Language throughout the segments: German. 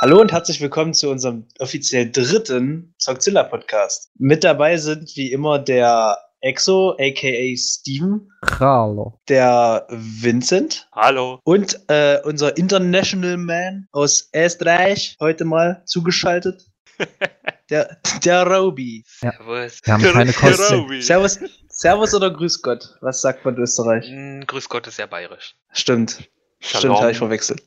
Hallo und herzlich willkommen zu unserem offiziell dritten Zockzilla Podcast. Mit dabei sind wie immer der Exo, aka Steven, Hallo. der Vincent Hallo. und äh, unser International Man aus Österreich heute mal zugeschaltet. Der, der Robi. Servus. Wir haben keine Kosten. Servus, Servus oder Grüß Gott? Was sagt man in Österreich? Mm, Grüß Gott ist ja bayerisch. Stimmt. Stimmt, Shalom. habe ich verwechselt.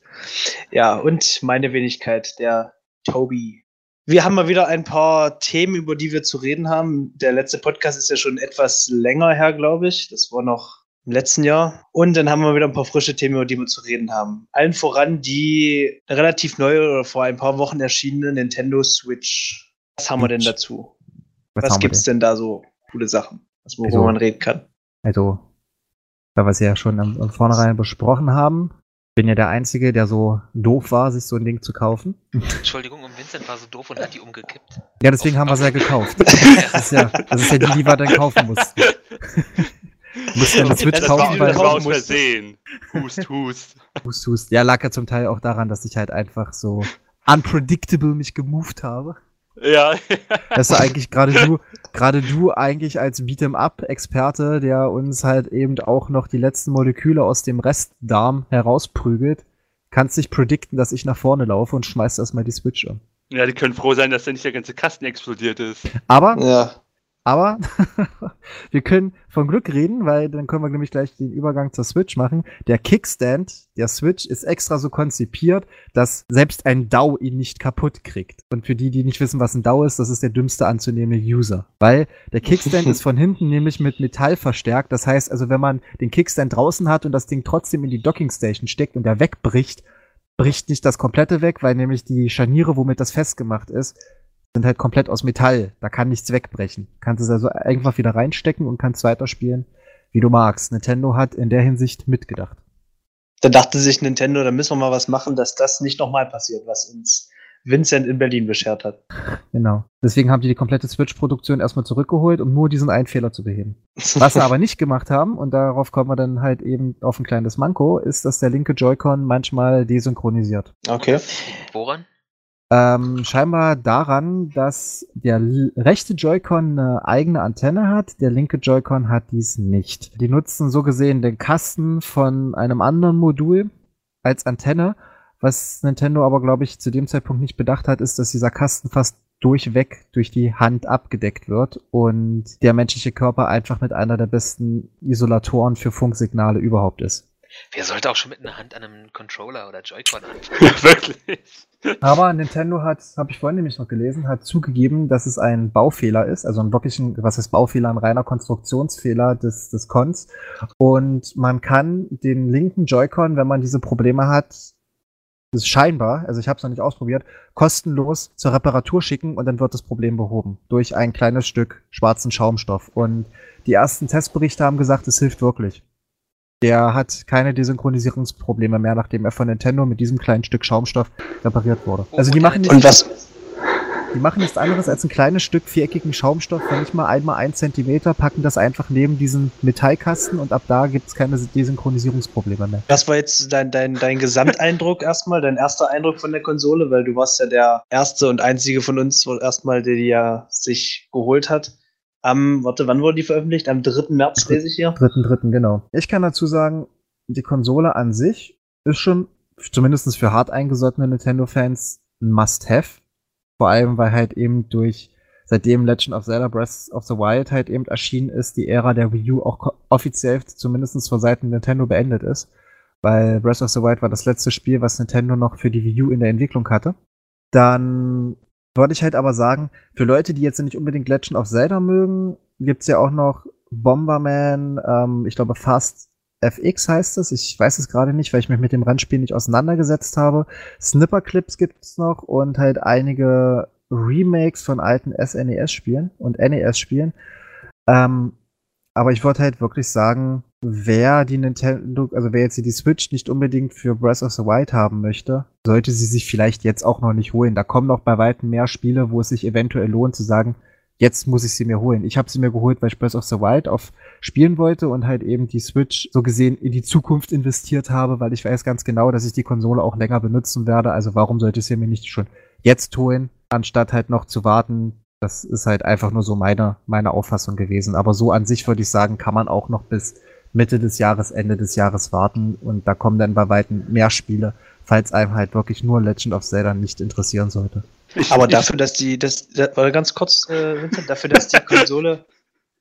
Ja, und meine Wenigkeit, der Toby. Wir haben mal wieder ein paar Themen, über die wir zu reden haben. Der letzte Podcast ist ja schon etwas länger her, glaube ich. Das war noch im letzten Jahr. Und dann haben wir wieder ein paar frische Themen, über die wir zu reden haben. Allen voran die relativ neue oder vor ein paar Wochen erschienene Nintendo Switch. Was haben wir denn dazu? Was, Was gibt's denn? denn da so coole Sachen, worüber Also- man reden kann? Also, da wir es ja schon am, am vornherein besprochen haben, bin ja der Einzige, der so doof war, sich so ein Ding zu kaufen. Entschuldigung, und Vincent war so doof und hat die umgekippt. Ja, deswegen haben wir es ja gekauft. Das ist ja, das ist ja die, die wir dann kaufen mussten. Du musst ja eine Switch das kaufen, war, weil- das war aus Versehen. Hust, hust. hust, hust. Ja, lag ja zum Teil auch daran, dass ich halt einfach so unpredictable mich gemoved habe. Ja. Das ist eigentlich gerade du, gerade du eigentlich als Beat'em-up-Experte, der uns halt eben auch noch die letzten Moleküle aus dem Restdarm herausprügelt, kannst dich predikten, dass ich nach vorne laufe und schmeißt erstmal die Switch an. ja, die können froh sein, dass da nicht der ganze Kasten explodiert ist. Aber, Ja. Aber, wir können von Glück reden, weil dann können wir nämlich gleich den Übergang zur Switch machen. Der Kickstand der Switch ist extra so konzipiert, dass selbst ein DAO ihn nicht kaputt kriegt. Und für die, die nicht wissen, was ein DAO ist, das ist der dümmste anzunehmende User. Weil der Kickstand ist von hinten nämlich mit Metall verstärkt. Das heißt also, wenn man den Kickstand draußen hat und das Ding trotzdem in die Dockingstation steckt und der wegbricht, bricht nicht das komplette weg, weil nämlich die Scharniere, womit das festgemacht ist, sind halt komplett aus Metall. Da kann nichts wegbrechen. Kannst es also einfach wieder reinstecken und kannst weiterspielen, wie du magst. Nintendo hat in der Hinsicht mitgedacht. Da dachte sich Nintendo, da müssen wir mal was machen, dass das nicht nochmal passiert, was uns Vincent in Berlin beschert hat. Genau. Deswegen haben die die komplette Switch-Produktion erstmal zurückgeholt, um nur diesen einen Fehler zu beheben. Was sie aber nicht gemacht haben, und darauf kommen wir dann halt eben auf ein kleines Manko, ist, dass der linke Joy-Con manchmal desynchronisiert. Okay. Woran? Ähm, scheinbar daran, dass der rechte Joy-Con eine eigene Antenne hat, der linke Joy-Con hat dies nicht. Die nutzen so gesehen den Kasten von einem anderen Modul als Antenne. Was Nintendo aber, glaube ich, zu dem Zeitpunkt nicht bedacht hat, ist, dass dieser Kasten fast durchweg durch die Hand abgedeckt wird und der menschliche Körper einfach mit einer der besten Isolatoren für Funksignale überhaupt ist. Wer sollte auch schon mit einer Hand an einem Controller oder Joy-Con anfangen? Wirklich. Aber Nintendo hat, habe ich vorhin nämlich noch gelesen, hat zugegeben, dass es ein Baufehler ist, also ein wirklichen, was ist Baufehler, ein reiner Konstruktionsfehler des, des Cons. Und man kann den linken Joy-Con, wenn man diese Probleme hat, das ist scheinbar, also ich habe es noch nicht ausprobiert, kostenlos zur Reparatur schicken und dann wird das Problem behoben durch ein kleines Stück schwarzen Schaumstoff. Und die ersten Testberichte haben gesagt, es hilft wirklich. Der hat keine Desynchronisierungsprobleme mehr, nachdem er von Nintendo mit diesem kleinen Stück Schaumstoff repariert wurde. Oh, Also die machen, Und was, die machen nichts anderes als ein kleines Stück viereckigen Schaumstoff von nicht mal einmal ein Zentimeter, packen das einfach neben diesen Metallkasten und ab da gibt es keine Desynchronisierungsprobleme mehr. was war jetzt dein, dein, dein Gesamteindruck erstmal, dein erster Eindruck von der Konsole? Weil du warst ja der erste und einzige von uns, wohl erstmal, der die ja sich geholt hat. Am, warte, wann wurde die veröffentlicht? Am 3. März lese ich hier. Dritten, dritten, genau. Ich kann dazu sagen, die Konsole an sich ist schon, zumindest für hart eingesottene Nintendo-Fans, ein Must-Have. Vor allem, weil halt eben durch, seitdem Legend of Zelda Breath of the Wild halt eben erschienen ist, die Ära der Wii U auch offiziell zumindest vor Seiten Nintendo beendet ist. Weil Breath of the Wild war das letzte Spiel, was Nintendo noch für die Wii U in der Entwicklung hatte. Dann würde ich halt aber sagen, für Leute, die jetzt nicht unbedingt Legend of Zelda mögen, gibt's ja auch noch Bomberman, ähm, ich glaube Fast FX heißt es. Ich weiß es gerade nicht, weil ich mich mit dem Rennspiel nicht auseinandergesetzt habe. Snipper-Clips gibt's noch und halt einige Remakes von alten SNES-Spielen und NES-Spielen. Ähm, aber ich würde halt wirklich sagen, wer die Nintendo, also wer jetzt die Switch nicht unbedingt für Breath of the Wild haben möchte, sollte sie sich vielleicht jetzt auch noch nicht holen. Da kommen noch bei weitem mehr Spiele, wo es sich eventuell lohnt zu sagen, jetzt muss ich sie mir holen. Ich habe sie mir geholt, weil ich Breath of the Wild auf spielen wollte und halt eben die Switch so gesehen in die Zukunft investiert habe, weil ich weiß ganz genau, dass ich die Konsole auch länger benutzen werde. Also warum sollte ich sie mir nicht schon jetzt holen, anstatt halt noch zu warten? Das ist halt einfach nur so meine, meine Auffassung gewesen. Aber so an sich würde ich sagen, kann man auch noch bis Mitte des Jahres, Ende des Jahres warten und da kommen dann bei weitem mehr Spiele, falls einem halt wirklich nur Legend of Zelda nicht interessieren sollte. Ich, Aber dafür, dass die, das, das ganz kurz, äh, Vincent, dafür, dass die Konsole,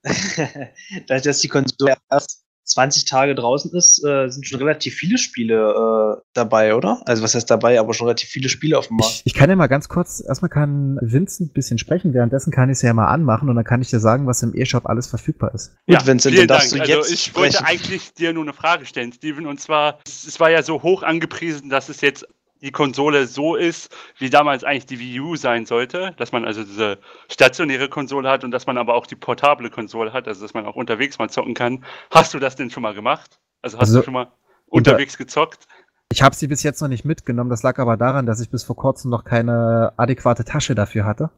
dass die Konsole erst 20 Tage draußen ist, äh, sind schon relativ viele Spiele äh, dabei, oder? Also was heißt dabei, aber schon relativ viele Spiele auf dem Markt. Ich, ich kann ja mal ganz kurz, erstmal kann Vincent ein bisschen sprechen, währenddessen kann ich es ja mal anmachen und dann kann ich dir sagen, was im E-Shop alles verfügbar ist. Ja, Gut, Vincent, vielen Dank. also ich sprechen. wollte eigentlich dir nur eine Frage stellen, Steven, und zwar, es war ja so hoch angepriesen, dass es jetzt die Konsole so ist, wie damals eigentlich die Wii U sein sollte, dass man also diese stationäre Konsole hat und dass man aber auch die portable Konsole hat, also dass man auch unterwegs mal zocken kann. Hast du das denn schon mal gemacht? Also hast also, du schon mal unterwegs gezockt? Ich habe sie bis jetzt noch nicht mitgenommen. Das lag aber daran, dass ich bis vor kurzem noch keine adäquate Tasche dafür hatte,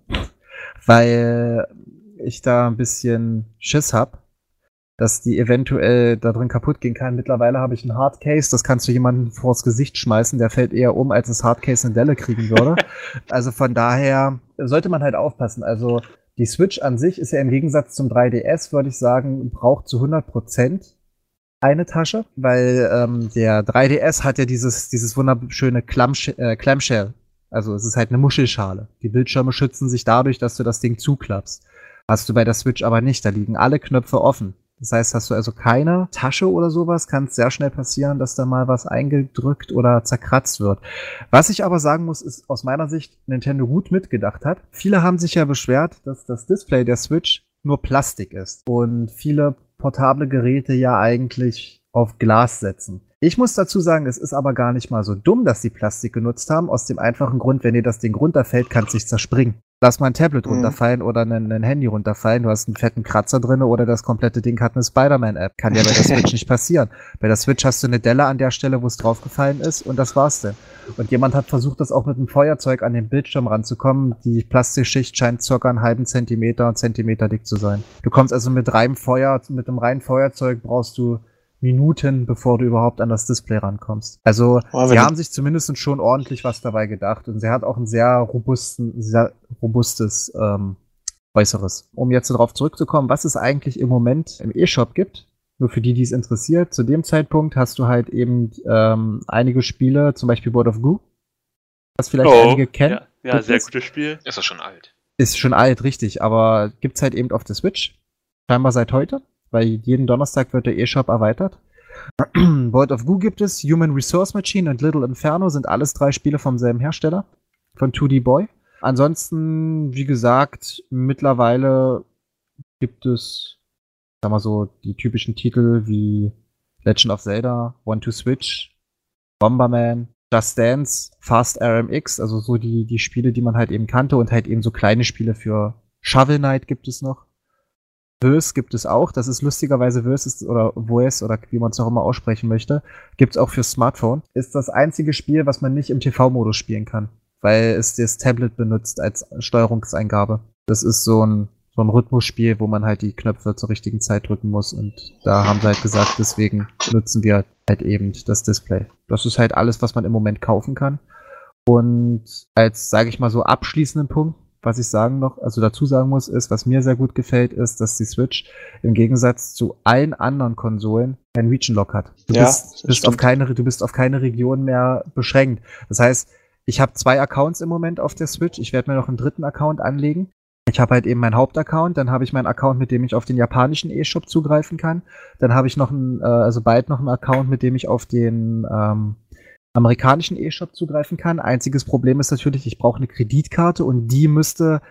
weil ich da ein bisschen Schiss habe dass die eventuell da drin kaputt gehen kann. Mittlerweile habe ich ein Hardcase, das kannst du jemandem vors Gesicht schmeißen, der fällt eher um, als das Hardcase eine Delle kriegen würde. also von daher sollte man halt aufpassen. Also die Switch an sich ist ja im Gegensatz zum 3DS, würde ich sagen, braucht zu 100 Prozent eine Tasche, weil ähm, der 3DS hat ja dieses, dieses wunderschöne Clamsh äh, Clamshell. Also es ist halt eine Muschelschale. Die Bildschirme schützen sich dadurch, dass du das Ding zuklappst. Hast du bei der Switch aber nicht. Da liegen alle Knöpfe offen. Das heißt, hast du also keine Tasche oder sowas, kann es sehr schnell passieren, dass da mal was eingedrückt oder zerkratzt wird. Was ich aber sagen muss, ist aus meiner Sicht Nintendo gut mitgedacht hat. Viele haben sich ja beschwert, dass das Display der Switch nur Plastik ist und viele portable Geräte ja eigentlich auf Glas setzen. Ich muss dazu sagen, es ist aber gar nicht mal so dumm, dass sie Plastik genutzt haben, aus dem einfachen Grund, wenn dir das Ding runterfällt, kann es sich zerspringen lass mal ein Tablet mhm. runterfallen oder ein, ein, Handy runterfallen, du hast einen fetten Kratzer drin oder das komplette Ding hat eine Spider-Man-App. Kann ja bei der Switch nicht passieren. Bei der Switch hast du eine Delle an der Stelle, wo es draufgefallen ist und das war's denn. Und jemand hat versucht, das auch mit einem Feuerzeug an den Bildschirm ranzukommen. Die Plastikschicht scheint circa einen halben Zentimeter, Zentimeter dick zu sein. Du kommst also mit reinem Feuer, mit einem reinen Feuerzeug brauchst du Minuten, bevor du überhaupt an das Display rankommst. Also oh, sie haben sich zumindest schon ordentlich was dabei gedacht und sie hat auch ein sehr robusten, sehr robustes ähm, Äußeres. Um jetzt darauf zurückzukommen, was es eigentlich im Moment im E-Shop gibt, nur für die, die es interessiert, zu dem Zeitpunkt hast du halt eben ähm, einige Spiele, zum Beispiel World of Goo, was vielleicht oh, einige kennen. Ja, ja sehr gutes Spiel. Ist das schon alt? Ist schon alt, richtig, aber gibt's halt eben auf der Switch. Scheinbar seit heute weil jeden Donnerstag wird der E-Shop erweitert. World of Goo gibt es, Human Resource Machine und Little Inferno sind alles drei Spiele vom selben Hersteller, von 2D Boy. Ansonsten, wie gesagt, mittlerweile gibt es, sag mal so, die typischen Titel wie Legend of Zelda, One to Switch, Bomberman, Just Dance, Fast RMX, also so die, die Spiele, die man halt eben kannte und halt eben so kleine Spiele für Shovel Knight gibt es noch. Verse gibt es auch. Das ist lustigerweise Verse oder Voice oder wie man es auch immer aussprechen möchte. Gibt es auch für Smartphone. Ist das einzige Spiel, was man nicht im TV-Modus spielen kann, weil es das Tablet benutzt als Steuerungseingabe. Das ist so ein, so ein Rhythmusspiel, wo man halt die Knöpfe zur richtigen Zeit drücken muss. Und da haben sie halt gesagt, deswegen nutzen wir halt eben das Display. Das ist halt alles, was man im Moment kaufen kann. Und als, sage ich mal so, abschließenden Punkt was ich sagen noch, also dazu sagen muss, ist, was mir sehr gut gefällt, ist, dass die Switch im Gegensatz zu allen anderen Konsolen ein Region Lock hat. Du ja, bist, bist auf keine, du bist auf keine Region mehr beschränkt. Das heißt, ich habe zwei Accounts im Moment auf der Switch. Ich werde mir noch einen dritten Account anlegen. Ich habe halt eben meinen Hauptaccount, dann habe ich meinen Account, mit dem ich auf den japanischen E-Shop zugreifen kann. Dann habe ich noch einen, äh, also bald noch einen Account, mit dem ich auf den ähm, amerikanischen E-Shop zugreifen kann. Einziges Problem ist natürlich, ich brauche eine Kreditkarte und die müsste,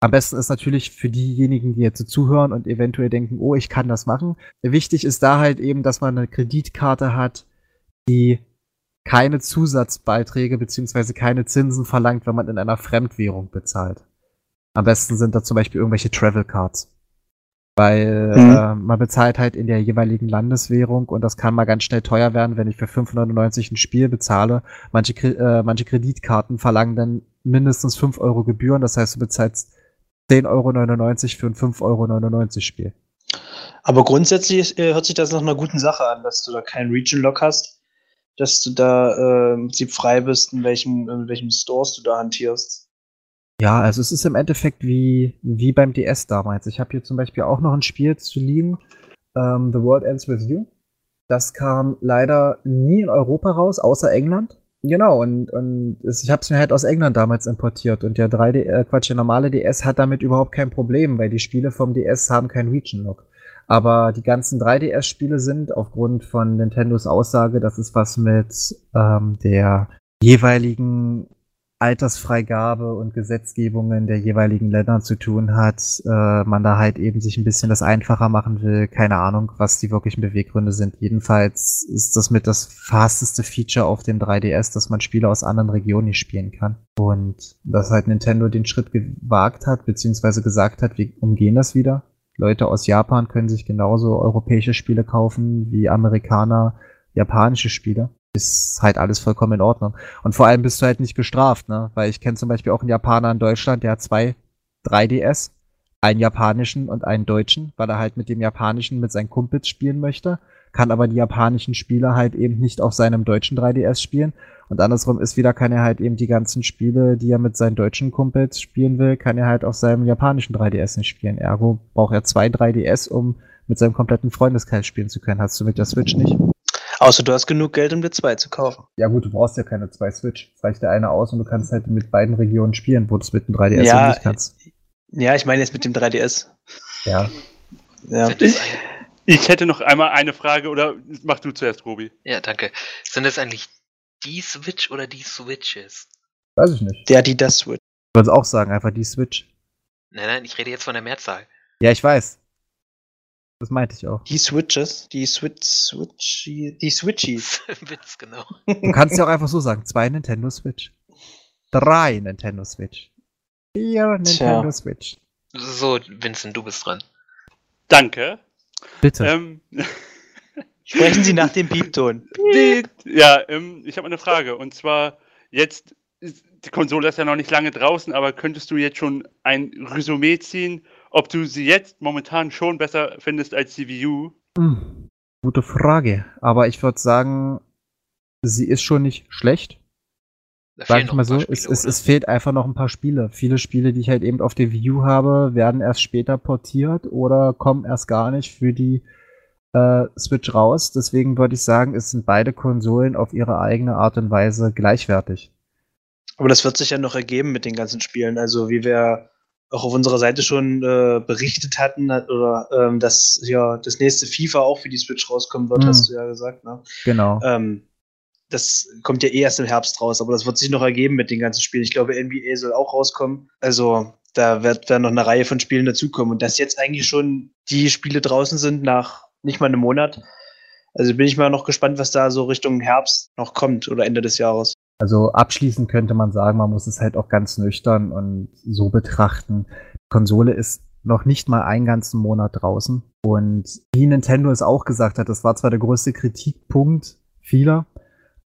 am besten ist natürlich für diejenigen, die jetzt zuhören und eventuell denken, oh, ich kann das machen. Wichtig ist da halt eben, dass man eine Kreditkarte hat, die keine Zusatzbeiträge beziehungsweise keine Zinsen verlangt, wenn man in einer Fremdwährung bezahlt. Am besten sind da zum Beispiel irgendwelche Travel Cards. Weil mhm. äh, man bezahlt halt in der jeweiligen Landeswährung und das kann mal ganz schnell teuer werden, wenn ich für 599 ein Spiel bezahle. Manche, äh, manche Kreditkarten verlangen dann mindestens 5 Euro Gebühren, das heißt, du bezahlst 10,99 Euro für ein 5,99 Euro Spiel. Aber grundsätzlich äh, hört sich das nach einer guten Sache an, dass du da keinen Region-Lock hast, dass du da äh, im Prinzip frei bist, in welchem, in welchem Stores du da hantierst. Ja, also es ist im Endeffekt wie, wie beim DS damals. Ich habe hier zum Beispiel auch noch ein Spiel zu liegen, ähm, The World Ends With You. Das kam leider nie in Europa raus, außer England. Genau, und, und ich habe es mir halt aus England damals importiert und der 3D, äh, Quatsch, der normale DS hat damit überhaupt kein Problem, weil die Spiele vom DS haben keinen Region-Lock. Aber die ganzen 3DS-Spiele sind aufgrund von Nintendos Aussage, dass es was mit ähm, der jeweiligen Altersfreigabe und Gesetzgebungen der jeweiligen Länder zu tun hat, äh, man da halt eben sich ein bisschen das einfacher machen will. Keine Ahnung, was die wirklichen Beweggründe sind. Jedenfalls ist das mit das fasteste Feature auf dem 3DS, dass man Spiele aus anderen Regionen nicht spielen kann. Und dass halt Nintendo den Schritt gewagt hat, beziehungsweise gesagt hat, wir umgehen das wieder. Leute aus Japan können sich genauso europäische Spiele kaufen wie Amerikaner japanische Spiele ist halt alles vollkommen in Ordnung. Und vor allem bist du halt nicht gestraft, ne? Weil ich kenne zum Beispiel auch einen Japaner in Deutschland, der hat zwei 3DS, einen japanischen und einen deutschen, weil er halt mit dem japanischen mit seinen Kumpels spielen möchte, kann aber die japanischen Spiele halt eben nicht auf seinem deutschen 3DS spielen. Und andersrum ist wieder, kann er halt eben die ganzen Spiele, die er mit seinen deutschen Kumpels spielen will, kann er halt auf seinem japanischen 3DS nicht spielen. Ergo braucht er zwei 3DS, um mit seinem kompletten Freundeskreis spielen zu können. Hast du mit der Switch nicht? Außer du hast genug Geld, um dir zwei zu kaufen. Ja gut, du brauchst ja keine zwei Switch. Es reicht der eine aus und du kannst halt mit beiden Regionen spielen, wo du es mit dem 3DS ja, nicht kannst. Ja, ich meine jetzt mit dem 3DS. Ja. ja. Ich hätte noch einmal eine Frage, oder mach du zuerst, Robi. Ja, danke. Sind das eigentlich die Switch oder die Switches? Weiß ich nicht. Der, die das Switch. Ich würde auch sagen, einfach die Switch. Nein, nein, ich rede jetzt von der Mehrzahl. Ja, ich weiß. Das meinte ich auch. Die Switches, die Switch, Switch, die Switchies. Witz, genau. Du kannst ja auch einfach so sagen: zwei Nintendo Switch. Drei Nintendo Switch. Vier Nintendo Tja. Switch. So, Vincent, du bist dran. Danke. Bitte. Ähm, Sprechen Sie nach dem Piepton. ja, ähm, ich habe eine Frage. Und zwar, jetzt, die Konsole ist ja noch nicht lange draußen, aber könntest du jetzt schon ein Resümee ziehen, ob du sie jetzt momentan schon besser findest als die Wii U? Hm, gute Frage. Aber ich würde sagen, sie ist schon nicht schlecht. Sag ich mal so, Spiele, es, es, es, fehlt einfach noch ein paar Spiele. Viele Spiele, die ich halt eben auf der Wii U habe, werden erst später portiert oder kommen erst gar nicht für die äh, Switch raus. Deswegen würde ich sagen, es sind beide Konsolen auf ihre eigene Art und Weise gleichwertig. Aber das wird sich ja noch ergeben mit den ganzen Spielen. Also wie wir auch auf unserer Seite schon äh, berichtet hatten, hat, oder ähm, dass ja das nächste FIFA auch für die Switch rauskommen wird, mhm. hast du ja gesagt. Ne? Genau. Ähm, das kommt ja eh erst im Herbst raus, aber das wird sich noch ergeben mit den ganzen Spielen. Ich glaube, NBA soll auch rauskommen. Also da wird dann noch eine Reihe von Spielen dazukommen. Und dass jetzt eigentlich schon die Spiele draußen sind nach nicht mal einem Monat. Also bin ich mal noch gespannt, was da so Richtung Herbst noch kommt oder Ende des Jahres. Also abschließend könnte man sagen, man muss es halt auch ganz nüchtern und so betrachten. Die Konsole ist noch nicht mal einen ganzen Monat draußen. Und wie Nintendo es auch gesagt hat, das war zwar der größte Kritikpunkt vieler,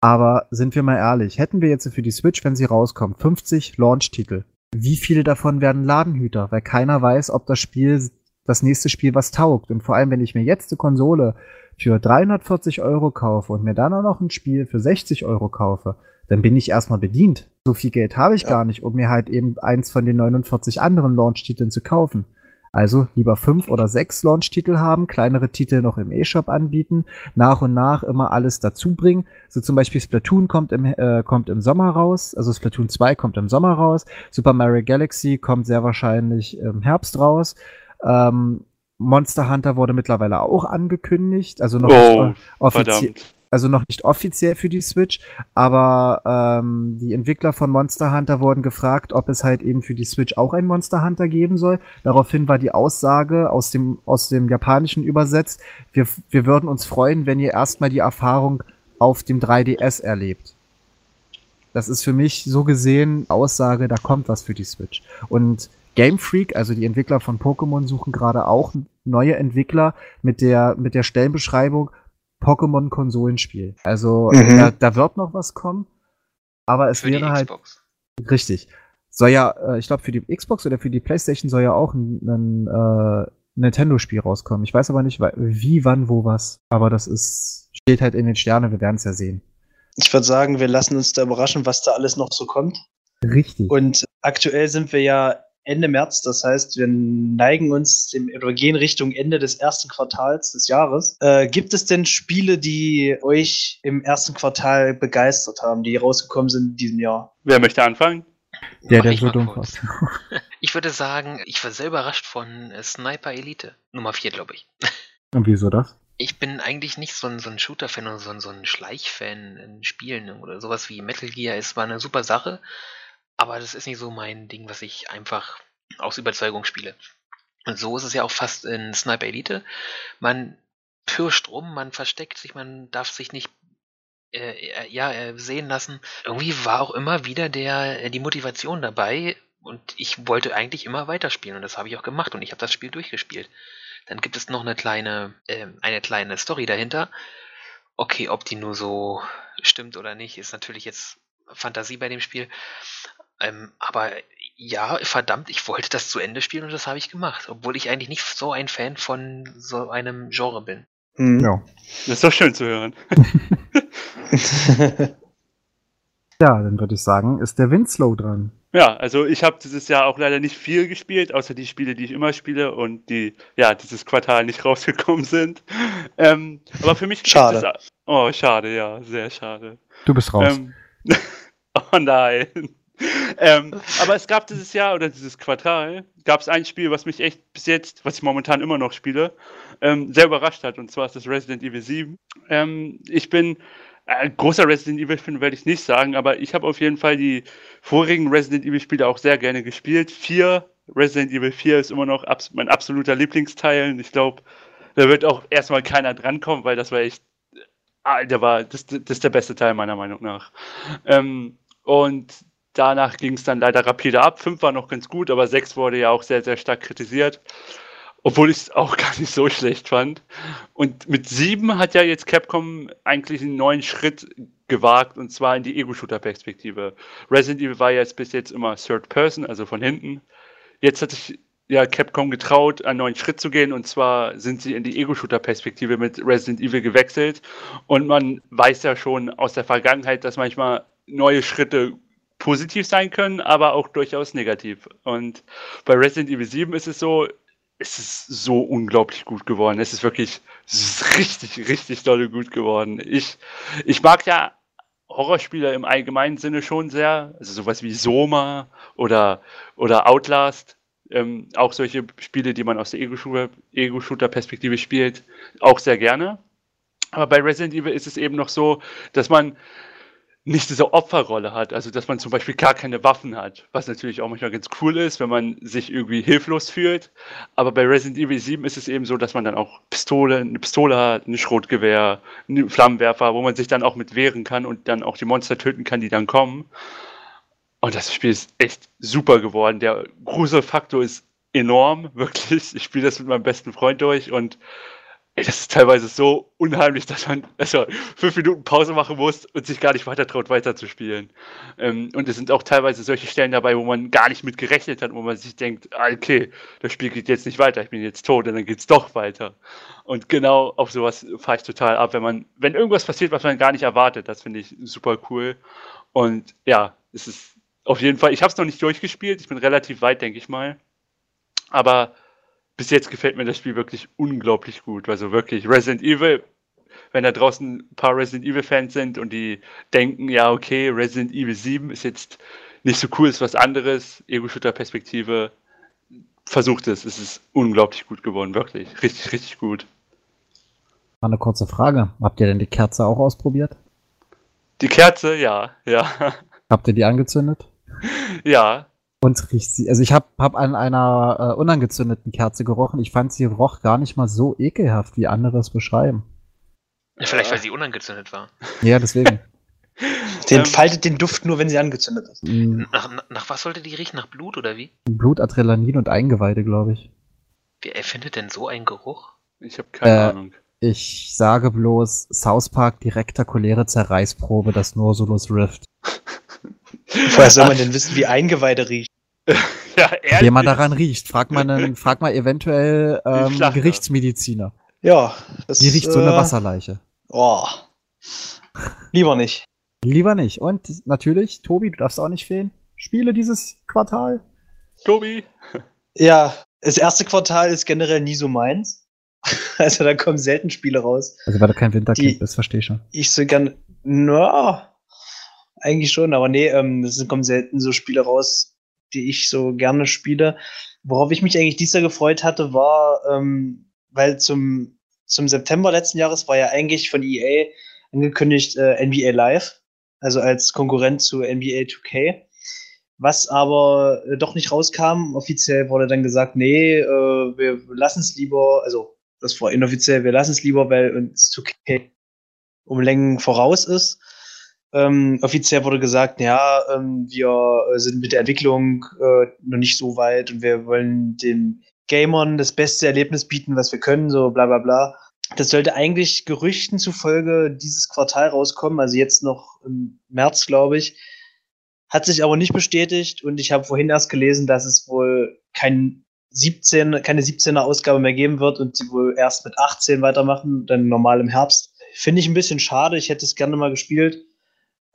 aber sind wir mal ehrlich, hätten wir jetzt für die Switch, wenn sie rauskommt, 50 Launch-Titel, wie viele davon werden Ladenhüter? Weil keiner weiß, ob das Spiel, das nächste Spiel was taugt. Und vor allem, wenn ich mir jetzt eine Konsole für 340 Euro kaufe und mir dann auch noch ein Spiel für 60 Euro kaufe, dann bin ich erstmal bedient. So viel Geld habe ich ja. gar nicht, um mir halt eben eins von den 49 anderen Launch-Titeln zu kaufen. Also lieber fünf oder sechs Launch-Titel haben, kleinere Titel noch im E-Shop anbieten, nach und nach immer alles dazu bringen. So zum Beispiel Splatoon kommt im, äh, kommt im Sommer raus, also Splatoon 2 kommt im Sommer raus, Super Mario Galaxy kommt sehr wahrscheinlich im Herbst raus. Ähm, Monster Hunter wurde mittlerweile auch angekündigt, also noch oh, offiziell also noch nicht offiziell für die Switch, aber ähm, die Entwickler von Monster Hunter wurden gefragt, ob es halt eben für die Switch auch ein Monster Hunter geben soll. Daraufhin war die Aussage aus dem, aus dem Japanischen übersetzt, wir, wir würden uns freuen, wenn ihr erstmal die Erfahrung auf dem 3DS erlebt. Das ist für mich so gesehen Aussage, da kommt was für die Switch. Und Game Freak, also die Entwickler von Pokémon, suchen gerade auch neue Entwickler mit der, mit der Stellenbeschreibung Pokémon-Konsolenspiel. Also mhm. da, da, wird noch was kommen, aber es Für wäre halt richtig. soll ja, äh, ich glaube, für die Xbox oder für die PlayStation soll ja auch ein, ein äh, Nintendo-Spiel rauskommen. Ich weiß aber nicht, wie, wann, wo, was. Aber das ist, steht halt in den Sternen, wir werden es ja sehen. Ich würde sagen, wir lassen uns da überraschen, was da alles noch so kommt. Richtig. Und aktuell sind wir ja Ende März, das heißt, wir neigen uns dem, oder gehen Richtung Ende des ersten Quartals des Jahres. Äh, gibt es denn Spiele, die euch im ersten Quartal begeistert haben, die rausgekommen sind in diesem Jahr? Wer möchte anfangen? Der, der so dumm war. Ich würde sagen, ich war sehr überrascht von Sniper Elite. Nummer 4, glaube ich. Und wieso das? Ich bin eigentlich nicht so ein, so ein Shooter-Fan oder so ein, so ein Schleich-Fan in Spielen oder sowas wie Metal Gear. Es war eine super Sache. Aber das ist nicht so mein Ding, was ich einfach aus Überzeugung spiele. Und so ist es ja auch fast in Sniper Elite. Man pirscht rum, man versteckt sich, man darf sich nicht äh, ja, äh, sehen lassen. Irgendwie war auch immer wieder der, äh, die Motivation dabei und ich wollte eigentlich immer weiterspielen und das habe ich auch gemacht und ich habe das Spiel durchgespielt. Dann gibt es noch eine kleine, äh, eine kleine Story dahinter. Okay, ob die nur so stimmt oder nicht, ist natürlich jetzt Fantasie bei dem Spiel. Ähm, aber ja, verdammt, ich wollte das zu Ende spielen und das habe ich gemacht, obwohl ich eigentlich nicht so ein Fan von so einem Genre bin. Mhm. Ja. Das ist doch schön zu hören. ja, dann würde ich sagen, ist der Winslow dran. Ja, also ich habe dieses Jahr auch leider nicht viel gespielt, außer die Spiele, die ich immer spiele und die ja dieses Quartal nicht rausgekommen sind. Ähm, aber für mich schade. Es, oh, schade, ja, sehr schade. Du bist raus. Ähm, oh nein ähm, aber es gab dieses Jahr oder dieses Quartal, gab es ein Spiel, was mich echt bis jetzt, was ich momentan immer noch spiele, ähm, sehr überrascht hat. Und zwar ist das Resident Evil 7. Ähm, ich bin äh, großer Resident Evil-Fan, werde ich nicht sagen, aber ich habe auf jeden Fall die vorigen Resident Evil-Spiele auch sehr gerne gespielt. Vier, Resident Evil 4 ist immer noch abs mein absoluter Lieblingsteil. Und ich glaube, da wird auch erstmal keiner drankommen, weil das war echt Ah, war, das, das ist der beste Teil meiner Meinung nach. Ähm, und Danach ging es dann leider rapide ab. Fünf war noch ganz gut, aber sechs wurde ja auch sehr, sehr stark kritisiert. Obwohl ich es auch gar nicht so schlecht fand. Und mit sieben hat ja jetzt Capcom eigentlich einen neuen Schritt gewagt, und zwar in die Ego-Shooter-Perspektive. Resident Evil war jetzt bis jetzt immer Third Person, also von hinten. Jetzt hat sich ja Capcom getraut, einen neuen Schritt zu gehen, und zwar sind sie in die Ego-Shooter-Perspektive mit Resident Evil gewechselt. Und man weiß ja schon aus der Vergangenheit, dass manchmal neue Schritte positiv sein können, aber auch durchaus negativ. Und bei Resident Evil 7 ist es so, es ist so unglaublich gut geworden. Es ist wirklich es ist richtig, richtig dolle gut geworden. Ich, ich mag ja Horrorspiele im allgemeinen Sinne schon sehr. Also sowas wie Soma oder, oder Outlast. Ähm, auch solche Spiele, die man aus der Ego-Shooter-Perspektive spielt, auch sehr gerne. Aber bei Resident Evil ist es eben noch so, dass man nicht diese Opferrolle hat, also dass man zum Beispiel gar keine Waffen hat, was natürlich auch manchmal ganz cool ist, wenn man sich irgendwie hilflos fühlt. Aber bei Resident Evil 7 ist es eben so, dass man dann auch Pistole, eine Pistole hat, ein Schrotgewehr, einen Flammenwerfer, wo man sich dann auch mit wehren kann und dann auch die Monster töten kann, die dann kommen. Und das Spiel ist echt super geworden. Der Gruselfaktor ist enorm, wirklich. Ich spiele das mit meinem besten Freund durch und Das ist teilweise so unheimlich, dass man also fünf Minuten Pause machen muss und sich gar nicht weiter traut, weiterzuspielen. Ähm, und es sind auch teilweise solche Stellen dabei, wo man gar nicht mit gerechnet hat, wo man sich denkt, ah, okay, das Spiel geht jetzt nicht weiter, ich bin jetzt tot und dann geht es doch weiter. Und genau auf sowas fahre ich total ab, wenn man, wenn irgendwas passiert, was man gar nicht erwartet, das finde ich super cool. Und ja, es ist auf jeden Fall, ich habe es noch nicht durchgespielt, ich bin relativ weit, denke ich mal. Aber bis jetzt gefällt mir das Spiel wirklich unglaublich gut. Also wirklich, Resident Evil, wenn da draußen ein paar Resident Evil-Fans sind und die denken, ja, okay, Resident Evil 7 ist jetzt nicht so cool, ist was anderes, Ego-Shooter-Perspektive, versucht es. Es ist unglaublich gut geworden, wirklich. Richtig, richtig gut. Mal eine kurze Frage. Habt ihr denn die Kerze auch ausprobiert? Die Kerze, ja, ja. Habt ihr die angezündet? Ja, und riecht sie. Also ich habe hab an einer äh, unangezündeten Kerze gerochen. Ich fand sie roch gar nicht mal so ekelhaft, wie andere es beschreiben. Vielleicht, weil sie unangezündet war. Ja, deswegen. Sie entfaltet den Duft nur, wenn sie angezündet ist. Mhm. Nach, nach, was sollte die riechen? Nach Blut oder wie? Blut, Adrenalin und Eingeweide, glaube ich. Wer erfindet denn so einen Geruch? Ich habe keine äh, Ahnung. Ich sage bloß South Park direkter choläre Zerreißprobe, das Norsulus Rift. Woher soll man denn wissen, wie Eingeweide riecht? ja, Wie man daran riecht. Frag mal, einen, frag mal eventuell ähm, Gerichtsmediziner. Ja. Das, Wie riecht so eine äh, Wasserleiche? Oh. Lieber nicht. Lieber nicht. Und natürlich, Tobi, du darfst auch nicht fehlen. Spiele dieses Quartal. Tobi. Ja, das erste Quartal ist generell nie so meins. Also da kommen selten Spiele raus. Also weil du kein Winterkind bist, verstehe ich schon. Ich so gern, na, eigentlich schon, aber nee, ähm, es kommen selten so Spiele raus, die ich so gerne spiele. Worauf ich mich eigentlich dieses Jahr gefreut hatte, war, ähm, weil zum, zum September letzten Jahres war ja eigentlich von EA angekündigt äh, NBA Live, also als Konkurrent zu NBA 2K. Was aber äh, doch nicht rauskam. Offiziell wurde dann gesagt, nee, äh, wir lassen es lieber, also das war inoffiziell, wir lassen es lieber, weil uns 2K um Längen voraus ist. Ähm, offiziell wurde gesagt, ja, ähm, wir sind mit der Entwicklung äh, noch nicht so weit und wir wollen den Gamern das beste Erlebnis bieten, was wir können, so bla bla bla. Das sollte eigentlich Gerüchten zufolge dieses Quartal rauskommen, also jetzt noch im März, glaube ich. Hat sich aber nicht bestätigt und ich habe vorhin erst gelesen, dass es wohl kein 17, keine 17er Ausgabe mehr geben wird und sie wohl erst mit 18 weitermachen, dann normal im Herbst. Finde ich ein bisschen schade. Ich hätte es gerne mal gespielt.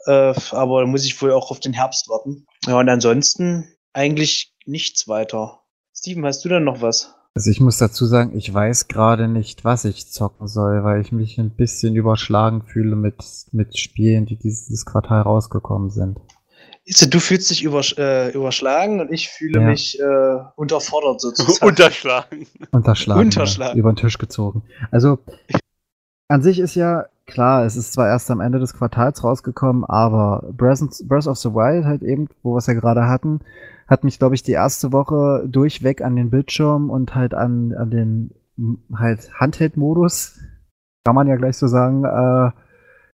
Äh, aber da muss ich wohl auch auf den Herbst warten. Ja, und ansonsten eigentlich nichts weiter. Steven, hast du denn noch was? Also ich muss dazu sagen, ich weiß gerade nicht, was ich zocken soll, weil ich mich ein bisschen überschlagen fühle mit, mit Spielen, die dieses Quartal rausgekommen sind. Du fühlst dich übersch äh, überschlagen und ich fühle ja. mich äh, unterfordert sozusagen. Unterschlagen. Unterschlagen. Unterschlagen. Ja, über den Tisch gezogen. Also an sich ist ja klar, es ist zwar erst am Ende des Quartals rausgekommen, aber Breath of the Wild halt eben, wo wir es ja gerade hatten, hat mich, glaube ich, die erste Woche durchweg an den Bildschirm und halt an, an den halt Handheld-Modus, kann man ja gleich so sagen, äh,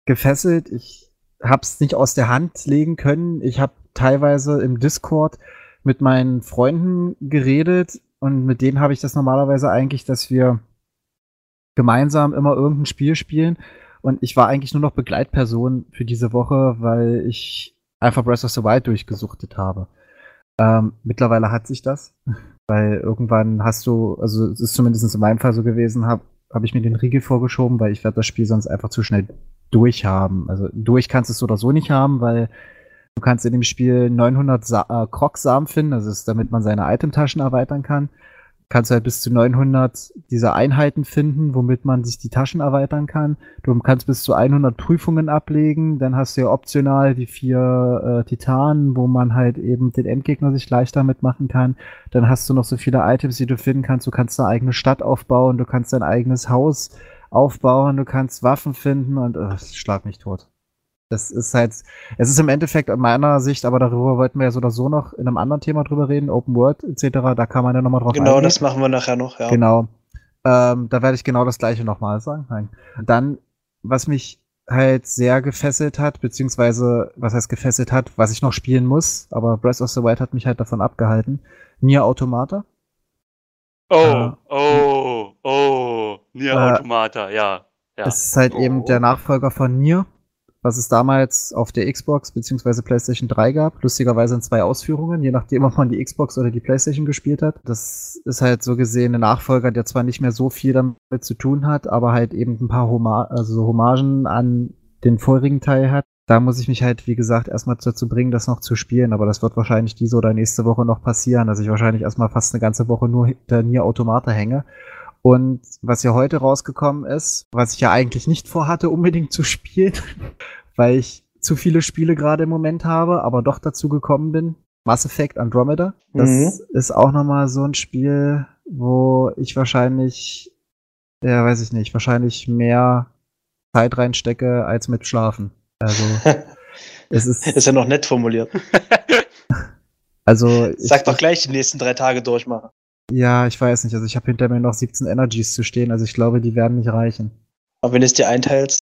gefesselt. Ich hab's nicht aus der Hand legen können. Ich habe teilweise im Discord mit meinen Freunden geredet und mit denen habe ich das normalerweise eigentlich, dass wir gemeinsam immer irgendein Spiel spielen. Und ich war eigentlich nur noch Begleitperson für diese Woche, weil ich einfach Breath of the Wild durchgesuchtet habe. Ähm, mittlerweile hat sich das, weil irgendwann hast du, also es ist zumindest in meinem Fall so gewesen, habe hab ich mir den Riegel vorgeschoben, weil ich werde das Spiel sonst einfach zu schnell durchhaben. Also durch kannst du es so oder so nicht haben, weil du kannst in dem Spiel 900 Sa äh, Krog-Samen finden, das ist, damit man seine Itemtaschen erweitern kann kannst du halt bis zu 900 dieser Einheiten finden, womit man sich die Taschen erweitern kann. Du kannst bis zu 100 Prüfungen ablegen. Dann hast du ja optional die vier äh, Titanen, wo man halt eben den Endgegner sich leichter mitmachen kann. Dann hast du noch so viele Items, die du finden kannst. Du kannst eine eigene Stadt aufbauen, du kannst dein eigenes Haus aufbauen, du kannst Waffen finden und äh, schlag mich tot. Das ist halt, es ist im Endeffekt an meiner Sicht, aber darüber wollten wir ja so oder so noch in einem anderen Thema drüber reden, Open World etc. Da kann man ja nochmal drauf Genau, eingehen. das machen wir nachher noch, ja. Genau. Ähm, da werde ich genau das gleiche nochmal sagen. Nein. Dann, was mich halt sehr gefesselt hat, beziehungsweise, was heißt gefesselt hat, was ich noch spielen muss, aber Breath of the Wild hat mich halt davon abgehalten. Nier Automata. Oh, äh, oh, oh, Nier äh, Automata, ja. ja. Es ist halt oh. eben der Nachfolger von Nier was es damals auf der Xbox bzw. PlayStation 3 gab. Lustigerweise in zwei Ausführungen, je nachdem, ob man die Xbox oder die PlayStation gespielt hat. Das ist halt so gesehen ein Nachfolger, der zwar nicht mehr so viel damit zu tun hat, aber halt eben ein paar Homa also Hommagen an den vorigen Teil hat. Da muss ich mich halt, wie gesagt, erstmal dazu bringen, das noch zu spielen, aber das wird wahrscheinlich diese oder nächste Woche noch passieren, dass ich wahrscheinlich erstmal fast eine ganze Woche nur hinter Nier Automata hänge. Und was ja heute rausgekommen ist, was ich ja eigentlich nicht vorhatte, unbedingt zu spielen, weil ich zu viele Spiele gerade im Moment habe, aber doch dazu gekommen bin. Mass Effect Andromeda. Das mhm. ist auch nochmal so ein Spiel, wo ich wahrscheinlich, ja, weiß ich nicht, wahrscheinlich mehr Zeit reinstecke als mit Schlafen. Also, es ist. Ist ja noch nett formuliert. also. Sag doch gleich die nächsten drei Tage durchmachen. Ja, ich weiß nicht. Also ich habe hinter mir noch 17 Energies zu stehen. Also ich glaube, die werden nicht reichen. Aber wenn du es dir einteilst.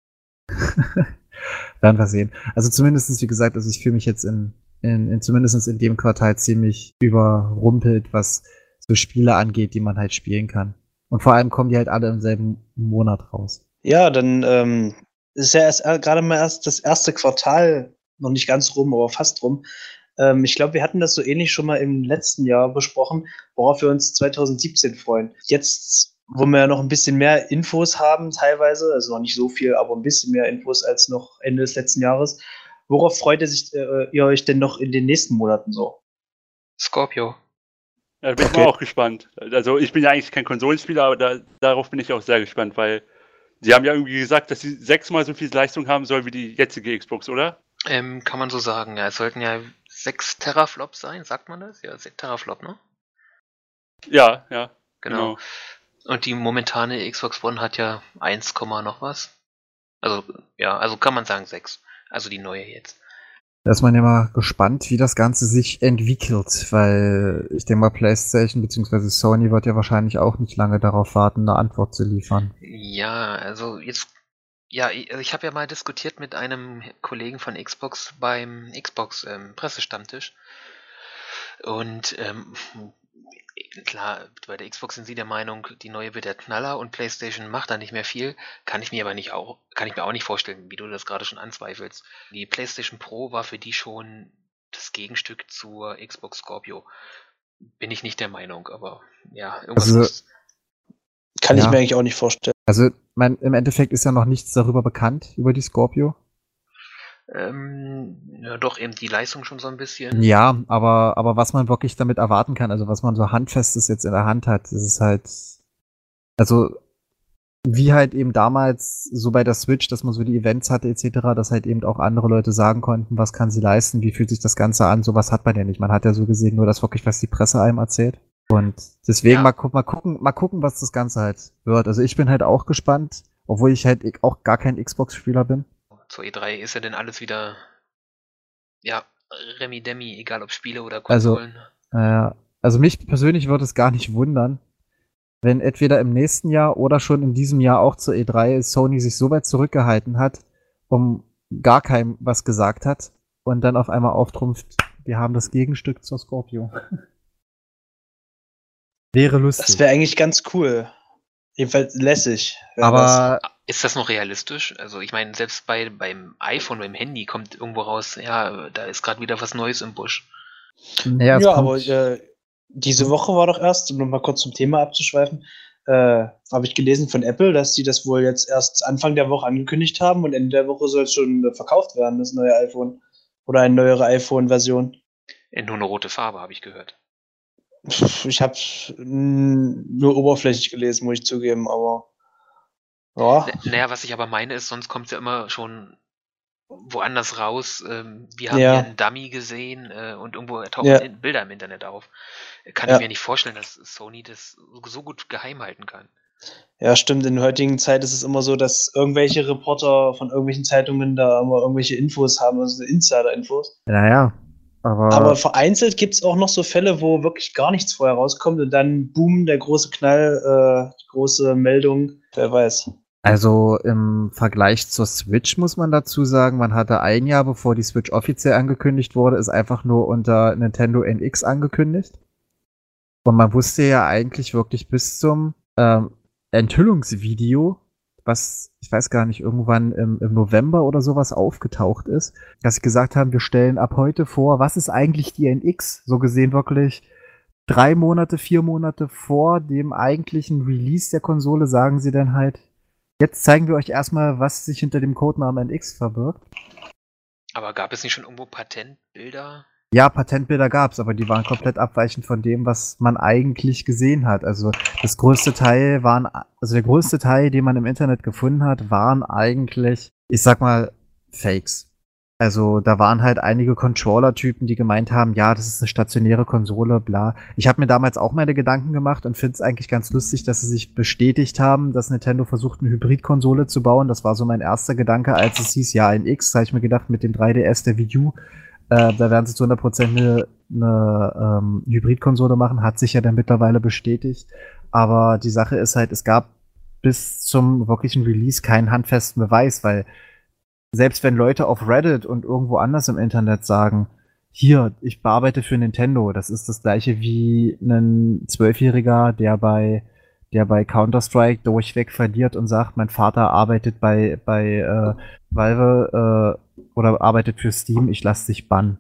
werden wir sehen. Also zumindestens wie gesagt, also ich fühle mich jetzt in, in, in zumindest in dem Quartal ziemlich überrumpelt, was so Spiele angeht, die man halt spielen kann. Und vor allem kommen die halt alle im selben Monat raus. Ja, dann ähm, ist ja erst äh, gerade mal erst das erste Quartal noch nicht ganz rum, aber fast rum. Ähm, ich glaube, wir hatten das so ähnlich schon mal im letzten Jahr besprochen, worauf wir uns 2017 freuen. Jetzt, wo wir ja noch ein bisschen mehr Infos haben, teilweise, also noch nicht so viel, aber ein bisschen mehr Infos als noch Ende des letzten Jahres. Worauf freut ihr, sich, äh, ihr euch denn noch in den nächsten Monaten so? Scorpio. Ja, da bin okay. ich mal auch gespannt. Also ich bin ja eigentlich kein Konsolenspieler, aber da, darauf bin ich auch sehr gespannt, weil sie haben ja irgendwie gesagt, dass sie sechsmal so viel Leistung haben soll wie die jetzige Xbox, oder? Ähm, kann man so sagen, ja. Es sollten ja 6 Teraflops sein, sagt man das? Ja, 6 Teraflop, ne? Ja, ja. Genau. genau. Und die momentane Xbox One hat ja 1, noch was. Also, ja, also kann man sagen 6. Also die neue jetzt. Da ist man ja mal gespannt, wie das Ganze sich entwickelt, weil ich denke mal, PlayStation bzw. Sony wird ja wahrscheinlich auch nicht lange darauf warten, eine Antwort zu liefern. Ja, also jetzt, ja, ich, ich habe ja mal diskutiert mit einem Kollegen von Xbox beim Xbox ähm, Pressestammtisch. Und ähm, klar, bei der Xbox sind sie der Meinung, die neue wird der Knaller und PlayStation macht da nicht mehr viel. Kann ich mir aber nicht auch, kann ich mir auch nicht vorstellen, wie du das gerade schon anzweifelst. Die PlayStation Pro war für die schon das Gegenstück zur Xbox Scorpio. Bin ich nicht der Meinung, aber ja, irgendwas also, kann ja. ich mir eigentlich auch nicht vorstellen. Also, mein, im Endeffekt ist ja noch nichts darüber bekannt, über die Scorpio. Ähm, ja, doch eben die Leistung schon so ein bisschen. Ja, aber, aber was man wirklich damit erwarten kann, also was man so handfestes jetzt in der Hand hat, das ist halt, also wie halt eben damals so bei der Switch, dass man so die Events hatte etc., dass halt eben auch andere Leute sagen konnten, was kann sie leisten, wie fühlt sich das Ganze an, sowas hat man ja nicht. Man hat ja so gesehen nur das wirklich, was die Presse einem erzählt. Und deswegen ja. mal, mal gucken, mal gucken, was das Ganze halt wird. Also ich bin halt auch gespannt, obwohl ich halt auch gar kein Xbox-Spieler bin zur E3 ist ja denn alles wieder, ja, Remi Demi, egal ob Spiele oder also, Konsolen. Also, äh, also mich persönlich würde es gar nicht wundern, wenn entweder im nächsten Jahr oder schon in diesem Jahr auch zur E3 Sony sich so weit zurückgehalten hat, um gar keinem was gesagt hat und dann auf einmal auftrumpft, wir haben das Gegenstück zur Scorpio. wäre lustig. Das wäre eigentlich ganz cool. Jedenfalls lässig. Aber ist das noch realistisch? Also ich meine, selbst bei, beim iPhone, beim Handy kommt irgendwo raus, ja, da ist gerade wieder was Neues im Busch. Naja, ja, aber äh, diese Woche war doch erst, um nochmal kurz zum Thema abzuschweifen, äh, habe ich gelesen von Apple, dass sie das wohl jetzt erst Anfang der Woche angekündigt haben und Ende der Woche soll es schon äh, verkauft werden, das neue iPhone. Oder eine neuere iPhone-Version. Nur eine rote Farbe, habe ich gehört. Ich habe nur oberflächlich gelesen, muss ich zugeben, aber ja. Naja, was ich aber meine ist, sonst kommt es ja immer schon woanders raus. Ähm, wir haben ja. hier einen Dummy gesehen äh, und irgendwo tauchen ja. Bilder im Internet auf. Kann ja. ich mir nicht vorstellen, dass Sony das so gut geheim halten kann. Ja, stimmt. In der heutigen Zeit ist es immer so, dass irgendwelche Reporter von irgendwelchen Zeitungen da immer irgendwelche Infos haben, also Insider-Infos. Naja. Aber, aber vereinzelt gibt es auch noch so Fälle, wo wirklich gar nichts vorher rauskommt und dann boom, der große Knall, äh, die große Meldung, wer weiß. Also im Vergleich zur Switch muss man dazu sagen, man hatte ein Jahr bevor die Switch offiziell angekündigt wurde, ist einfach nur unter Nintendo NX angekündigt. Und man wusste ja eigentlich wirklich bis zum ähm, Enthüllungsvideo, was ich weiß gar nicht, irgendwann im, im November oder sowas aufgetaucht ist, dass sie gesagt haben, wir stellen ab heute vor, was ist eigentlich die NX? So gesehen wirklich drei Monate, vier Monate vor dem eigentlichen Release der Konsole sagen sie dann halt, Jetzt zeigen wir euch erstmal, was sich hinter dem Codenamen NX verbirgt. Aber gab es nicht schon irgendwo Patentbilder? Ja, Patentbilder gab es, aber die waren komplett abweichend von dem, was man eigentlich gesehen hat. Also das größte Teil waren, also der größte Teil, den man im Internet gefunden hat, waren eigentlich, ich sag mal, Fakes. Also da waren halt einige Controller-Typen, die gemeint haben, ja, das ist eine stationäre Konsole, bla. Ich habe mir damals auch meine Gedanken gemacht und finde es eigentlich ganz lustig, dass sie sich bestätigt haben, dass Nintendo versucht, eine Hybrid-Konsole zu bauen. Das war so mein erster Gedanke, als es hieß, ja, ein X, habe ich mir gedacht, mit dem 3DS der Wii U, äh, da werden sie zu 100% eine, eine ähm, Hybrid-Konsole machen, hat sich ja dann mittlerweile bestätigt. Aber die Sache ist halt, es gab bis zum wirklichen Release keinen handfesten Beweis, weil selbst wenn Leute auf Reddit und irgendwo anders im Internet sagen, hier, ich bearbeite für Nintendo, das ist das gleiche wie ein Zwölfjähriger, der bei der bei Counter-Strike durchweg verliert und sagt, mein Vater arbeitet bei, bei äh, Valve äh, oder arbeitet für Steam, ich lasse dich bannen.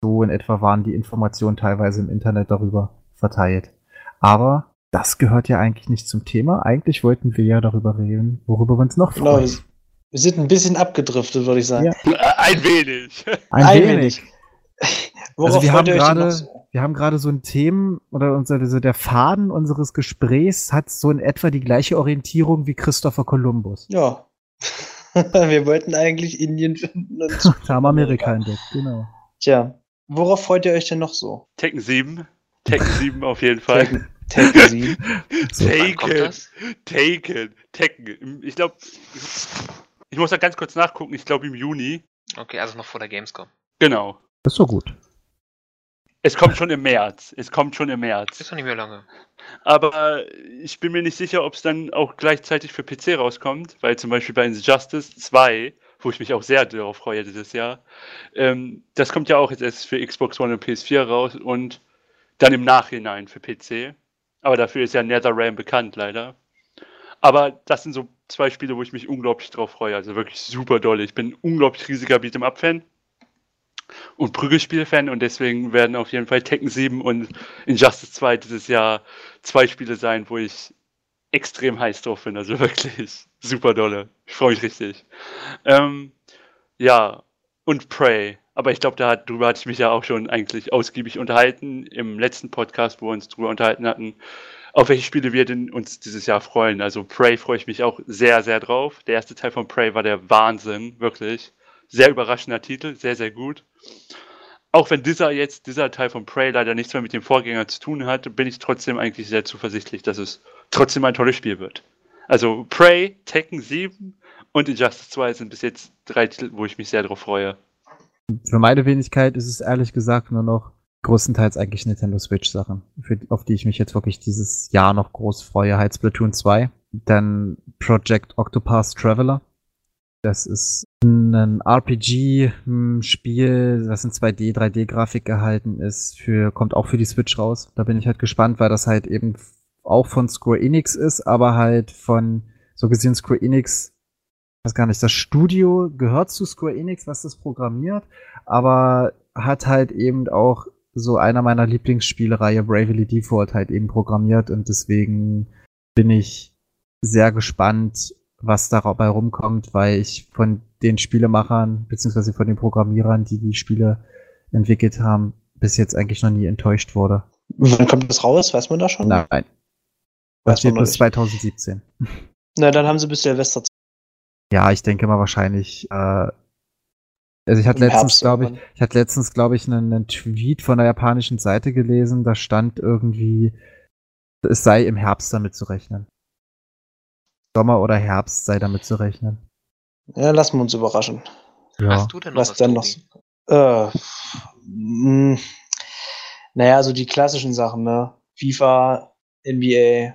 So in etwa waren die Informationen teilweise im Internet darüber verteilt. Aber das gehört ja eigentlich nicht zum Thema. Eigentlich wollten wir ja darüber reden, worüber wir uns noch genau, freuen. Genau, wir sind ein bisschen abgedriftet, würde ich sagen. Ja. Ein wenig. Ein, ein wenig. Also wir haben gerade, so? wir haben gerade so ein Thema oder unser, also der Faden unseres Gesprächs hat so in etwa die gleiche Orientierung wie Christopher Columbus. Ja. wir wollten eigentlich Indien finden und haben Amerika entdeckt, genau. Tja, worauf freut ihr euch denn noch so? Tekken 7. Tekken 7 auf jeden Fall. Tekken, Tekken 7. Taken. Taken. Tekken. Ich glaube, ich muss da ganz kurz nachgucken. Ich glaube im Juni. Okay, also noch vor der Gamescom. Genau. Das ist so gut. Es kommt schon im März. Es kommt schon im März. Ist noch nicht mehr lange. Aber ich bin mir nicht sicher, ob es dann auch gleichzeitig für PC rauskommt, weil zum Beispiel bei Injustice 2, wo ich mich auch sehr darauf freue dieses Jahr, ähm, das kommt ja auch jetzt erst für Xbox One und PS4 raus und dann im Nachhinein für PC. Aber dafür ist ja NetherRealm bekannt, leider. Aber das sind so zwei Spiele, wo ich mich unglaublich drauf freue. Also wirklich super dolle. Ich bin ein unglaublich riesiger Beat'em-up-Fan und Prügelspiel-Fan und deswegen werden auf jeden Fall Tekken 7 und Injustice 2 dieses Jahr zwei Spiele sein, wo ich extrem heiß drauf bin. Also wirklich super dolle. Ich freue mich richtig. Ähm, ja, und Prey. Aber ich glaube, darüber hatte ich mich ja auch schon eigentlich ausgiebig unterhalten im letzten Podcast, wo wir uns darüber unterhalten hatten, auf welche Spiele wir denn uns dieses Jahr freuen. Also Prey freue ich mich auch sehr, sehr drauf. Der erste Teil von Prey war der Wahnsinn, wirklich. Sehr überraschender Titel, sehr, sehr gut. Auch wenn dieser jetzt, dieser Teil von Prey leider nichts mehr mit dem Vorgänger zu tun hat, bin ich trotzdem eigentlich sehr zuversichtlich, dass es trotzdem ein tolles Spiel wird. Also Prey, Tekken 7 und Injustice 2 sind bis jetzt drei Titel, wo ich mich sehr drauf freue. Für meine Wenigkeit ist es ehrlich gesagt nur noch größtenteils eigentlich Nintendo Switch-Sachen, auf die ich mich jetzt wirklich dieses Jahr noch groß freue. Halt Splatoon 2, dann Project Octopath Traveler. Das ist ein RPG-Spiel, das in 2D, 3D-Grafik gehalten ist, für, kommt auch für die Switch raus. Da bin ich halt gespannt, weil das halt eben auch von Square Enix ist, aber halt von, so gesehen Square Enix, weiß gar nicht, das Studio gehört zu Square Enix, was das programmiert, aber hat halt eben auch so einer meiner Lieblingsspielereihe Bravely Default halt eben programmiert und deswegen bin ich sehr gespannt, was dabei rumkommt, weil ich von den Spielemachern beziehungsweise von den Programmierern, die die Spiele entwickelt haben, bis jetzt eigentlich noch nie enttäuscht wurde. Wann kommt das raus? Weiß man da schon? Nein. Das wird bis 2017. Na, dann haben sie bis Silvester. Ja, ich denke mal wahrscheinlich. Äh, also ich hatte letztens, glaube ich, ich hatte letztens, glaube ich, einen, einen Tweet von der japanischen Seite gelesen. Da stand irgendwie, es sei im Herbst damit zu rechnen. Sommer oder Herbst sei damit zu rechnen. Ja, lassen wir uns überraschen. Ja. Hast du denn noch was, was denn noch? Äh, mh, hm. naja, also die klassischen Sachen, ne? FIFA, NBA,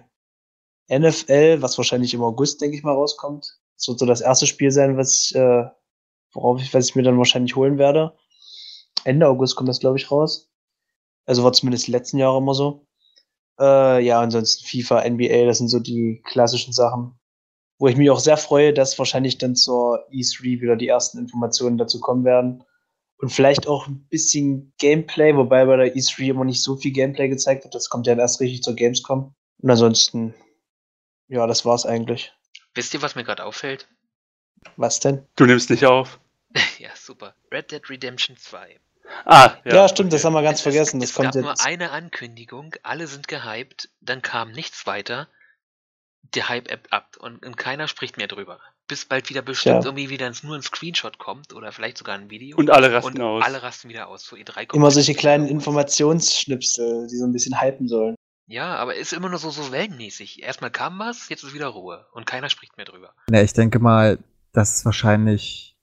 NFL, was wahrscheinlich im August, denke ich mal, rauskommt. Das wird so das erste Spiel sein, was, äh, worauf ich, was ich mir dann wahrscheinlich holen werde. Ende August kommt das, glaube ich, raus. Also war zumindest die letzten Jahre immer so. Äh, ja, ansonsten FIFA, NBA, das sind so die klassischen Sachen. Wo ich mich auch sehr freue, dass wahrscheinlich dann zur E3 wieder die ersten Informationen dazu kommen werden. Und vielleicht auch ein bisschen Gameplay, wobei bei der E3 immer nicht so viel Gameplay gezeigt wird. Das kommt ja erst richtig zur Gamescom. Und ansonsten, ja, das war's eigentlich. Wisst ihr, was mir gerade auffällt? Was denn? Du nimmst nicht auf. ja, super. Red Dead Redemption 2. Ah, ja. Ja, stimmt, das haben wir ganz es, vergessen. Das es kommt gab jetzt. nur eine Ankündigung, alle sind gehypt, dann kam nichts weiter. Der Hype ebbt ab und, und, keiner spricht mehr drüber. Bis bald wieder bestimmt ja. irgendwie wieder nur ein Screenshot kommt oder vielleicht sogar ein Video. Und alle rasten und aus. Alle rasten wieder aus. So E3 Immer solche kleinen Informationsschnipsel, die so ein bisschen hypen sollen. Ja, aber ist immer nur so, so wellenmäßig. Erstmal kam was, jetzt ist wieder Ruhe und keiner spricht mehr drüber. Ja, ich denke mal, das ist wahrscheinlich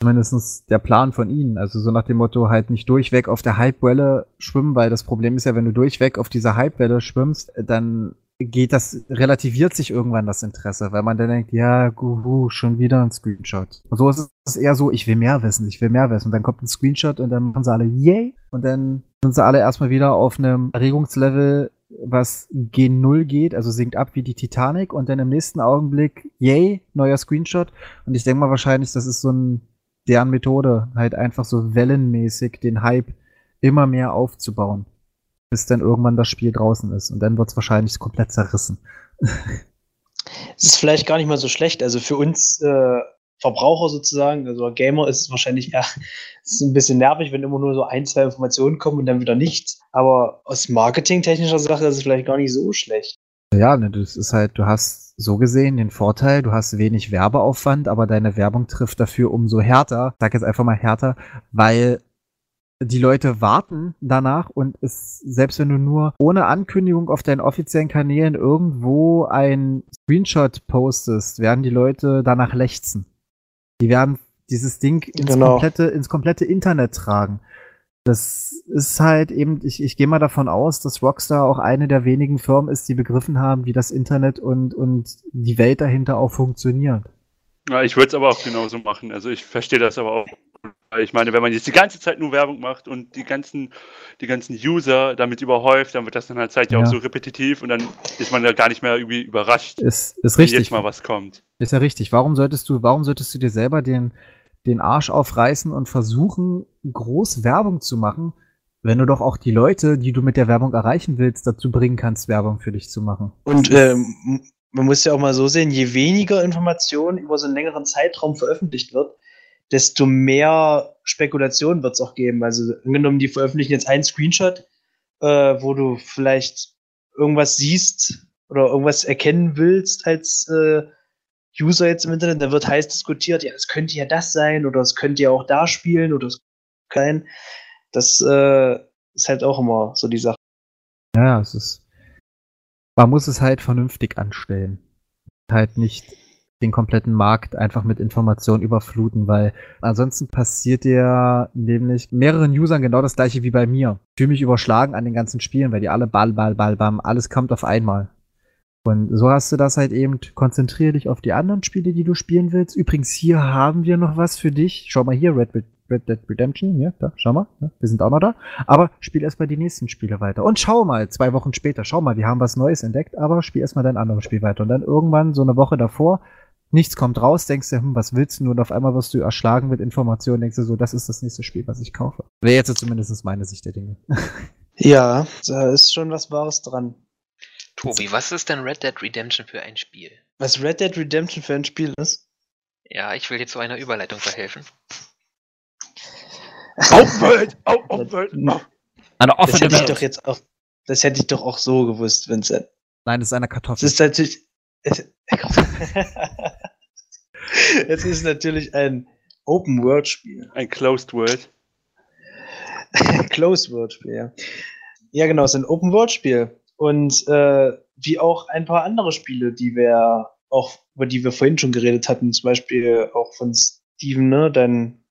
zumindest der Plan von ihnen. Also so nach dem Motto halt nicht durchweg auf der Hypewelle schwimmen, weil das Problem ist ja, wenn du durchweg auf dieser Hypewelle schwimmst, dann geht das, relativiert sich irgendwann das Interesse, weil man dann denkt, ja, guhu, schon wieder ein Screenshot. Und so ist es eher so, ich will mehr wissen, ich will mehr wissen. Und dann kommt ein Screenshot und dann machen sie alle, yay! Und dann sind sie alle erstmal wieder auf einem Erregungslevel, was gen Null geht, also sinkt ab wie die Titanic und dann im nächsten Augenblick, yay, neuer Screenshot. Und ich denke mal wahrscheinlich, das ist so ein, deren Methode, halt einfach so wellenmäßig den Hype immer mehr aufzubauen, bis dann irgendwann das Spiel draußen ist. Und dann wird es wahrscheinlich komplett zerrissen. Es ist vielleicht gar nicht mal so schlecht. Also für uns äh, Verbraucher sozusagen, also Gamer ist es wahrscheinlich eher ist ein bisschen nervig, wenn immer nur so ein, zwei Informationen kommen und dann wieder nichts. Aber aus marketingtechnischer Sache ist es vielleicht gar nicht so schlecht. Ja, ne, das ist halt, du hast so gesehen den Vorteil, du hast wenig Werbeaufwand, aber deine Werbung trifft dafür umso härter, sag jetzt einfach mal härter, weil die Leute warten danach und es, selbst wenn du nur ohne Ankündigung auf deinen offiziellen Kanälen irgendwo ein Screenshot postest, werden die Leute danach lechzen. Die werden dieses Ding ins, genau. komplette, ins komplette Internet tragen. Das ist halt eben, ich, ich gehe mal davon aus, dass Rockstar auch eine der wenigen Firmen ist, die begriffen haben, wie das Internet und, und die Welt dahinter auch funktioniert. Ja, ich würde es aber auch genauso machen. Also ich verstehe das aber auch ich meine, wenn man jetzt die ganze Zeit nur Werbung macht und die ganzen, die ganzen User damit überhäuft, dann wird das dann halt Zeit ja, ja auch so repetitiv und dann ist man ja gar nicht mehr irgendwie überrascht, ist, ist richtig. jetzt mal was kommt. Ist ja richtig. Warum solltest du, warum solltest du dir selber den, den Arsch aufreißen und versuchen, groß Werbung zu machen, wenn du doch auch die Leute, die du mit der Werbung erreichen willst, dazu bringen kannst, Werbung für dich zu machen. Und ähm, man muss ja auch mal so sehen, je weniger Informationen über so einen längeren Zeitraum veröffentlicht wird, desto mehr Spekulation wird es auch geben. Also angenommen, die veröffentlichen jetzt einen Screenshot, äh, wo du vielleicht irgendwas siehst oder irgendwas erkennen willst als äh, User jetzt im Internet, dann wird heiß diskutiert, ja, das könnte ja das sein oder es könnte ja auch da spielen oder es kein. Das äh, ist halt auch immer so die Sache. Ja, es ist. Man muss es halt vernünftig anstellen. Halt nicht den kompletten Markt einfach mit Informationen überfluten, weil ansonsten passiert ja nämlich mehreren Usern genau das gleiche wie bei mir. Ich fühle mich überschlagen an den ganzen Spielen, weil die alle Ball, Ball, Ball, Bam, alles kommt auf einmal. Und so hast du das halt eben, konzentriere dich auf die anderen Spiele, die du spielen willst. Übrigens, hier haben wir noch was für dich. Schau mal hier, Red, Red Dead Redemption, ja, da, schau mal, ja, wir sind auch noch da. Aber spiel erstmal die nächsten Spiele weiter. Und schau mal, zwei Wochen später, schau mal, wir haben was Neues entdeckt, aber spiel erstmal dein anderes Spiel weiter. Und dann irgendwann, so eine Woche davor, nichts kommt raus, denkst du, hm, was willst du? Und auf einmal wirst du erschlagen mit Informationen, denkst du so, das ist das nächste Spiel, was ich kaufe. Wäre jetzt zumindest meine Sicht der Dinge. Ja, da ist schon was Wahres dran. Tobi, was ist denn Red Dead Redemption für ein Spiel? Was Red Dead Redemption für ein Spiel ist? Ja, ich will dir zu einer Überleitung verhelfen. Aufwelt! Aufwelt! Eine offene das hätte ich doch jetzt auch, Das hätte ich doch auch so gewusst, Vincent. Nein, das ist eine Kartoffel. Das ist natürlich. es ist natürlich ein Open-World-Spiel. Ein Closed-World. Closed-World-Spiel, ja. Ja, genau, es ist ein Open-World-Spiel. Und äh, wie auch ein paar andere Spiele, die wir auch, über die wir vorhin schon geredet hatten, zum Beispiel auch von Steven, ne, dein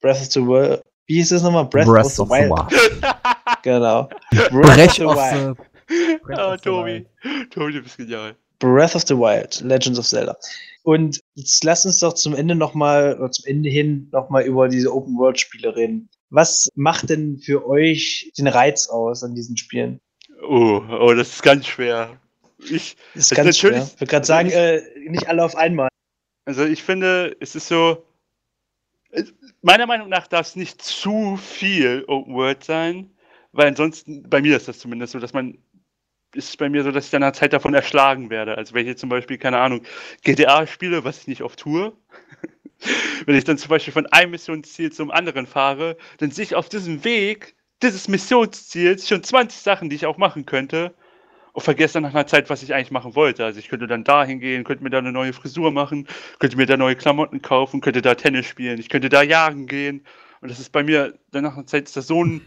Breath of the Wild. Wie hieß das nochmal? Breath, Breath of the, of Wild. wild. genau. Breath, of the Wild. oh, Tobi. Tobi, du bist genial. Breath of the Wild, Legends of Zelda. Und jetzt lass uns doch zum Ende nochmal, oder zum Ende hin nochmal über diese Open-World-Spiele reden. Was macht denn für euch den Reiz aus an diesen Spielen? Oh, oh, das ist ganz schwer. Ich, das ist ganz schwer. Ich würde gerade sagen, äh, nicht alle auf einmal. Also ich finde, es ist so, meiner Meinung nach darf es nicht zu viel Open World sein, weil ansonsten, bei mir ist das zumindest so, dass man ist es bei mir so, dass ich dann nach Zeit davon erschlagen werde. Also wenn ich jetzt zum Beispiel, keine Ahnung, GTA spiele, was ich nicht oft tue, wenn ich dann zum Beispiel von einem Missionsziel zum anderen fahre, dann sehe ich auf diesem Weg dieses Missionsziels schon 20 Sachen, die ich auch machen könnte und vergesse dann nach einer Zeit, was ich eigentlich machen wollte. Also ich könnte dann da hingehen, könnte mir da eine neue Frisur machen, könnte mir da neue Klamotten kaufen, könnte da Tennis spielen, ich könnte da jagen gehen. Und das ist bei mir, dann nach einer Zeit ist das so ein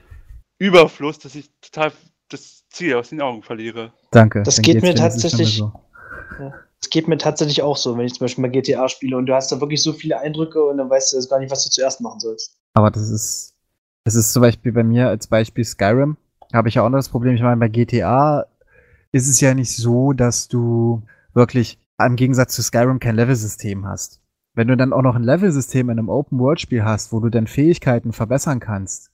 Überfluss, dass ich total das Ziel aus den Augen verliere. Danke. Das geht mir tatsächlich. So. Ja, das geht mir tatsächlich auch so, wenn ich zum Beispiel mal GTA spiele und du hast da wirklich so viele Eindrücke und dann weißt du jetzt gar nicht, was du zuerst machen sollst. Aber das ist, das ist zum Beispiel bei mir als Beispiel Skyrim. Habe ich ja auch noch das Problem. Ich meine, bei GTA ist es ja nicht so, dass du wirklich im Gegensatz zu Skyrim kein Level-System hast. Wenn du dann auch noch ein Level-System in einem Open-World-Spiel hast, wo du dann Fähigkeiten verbessern kannst,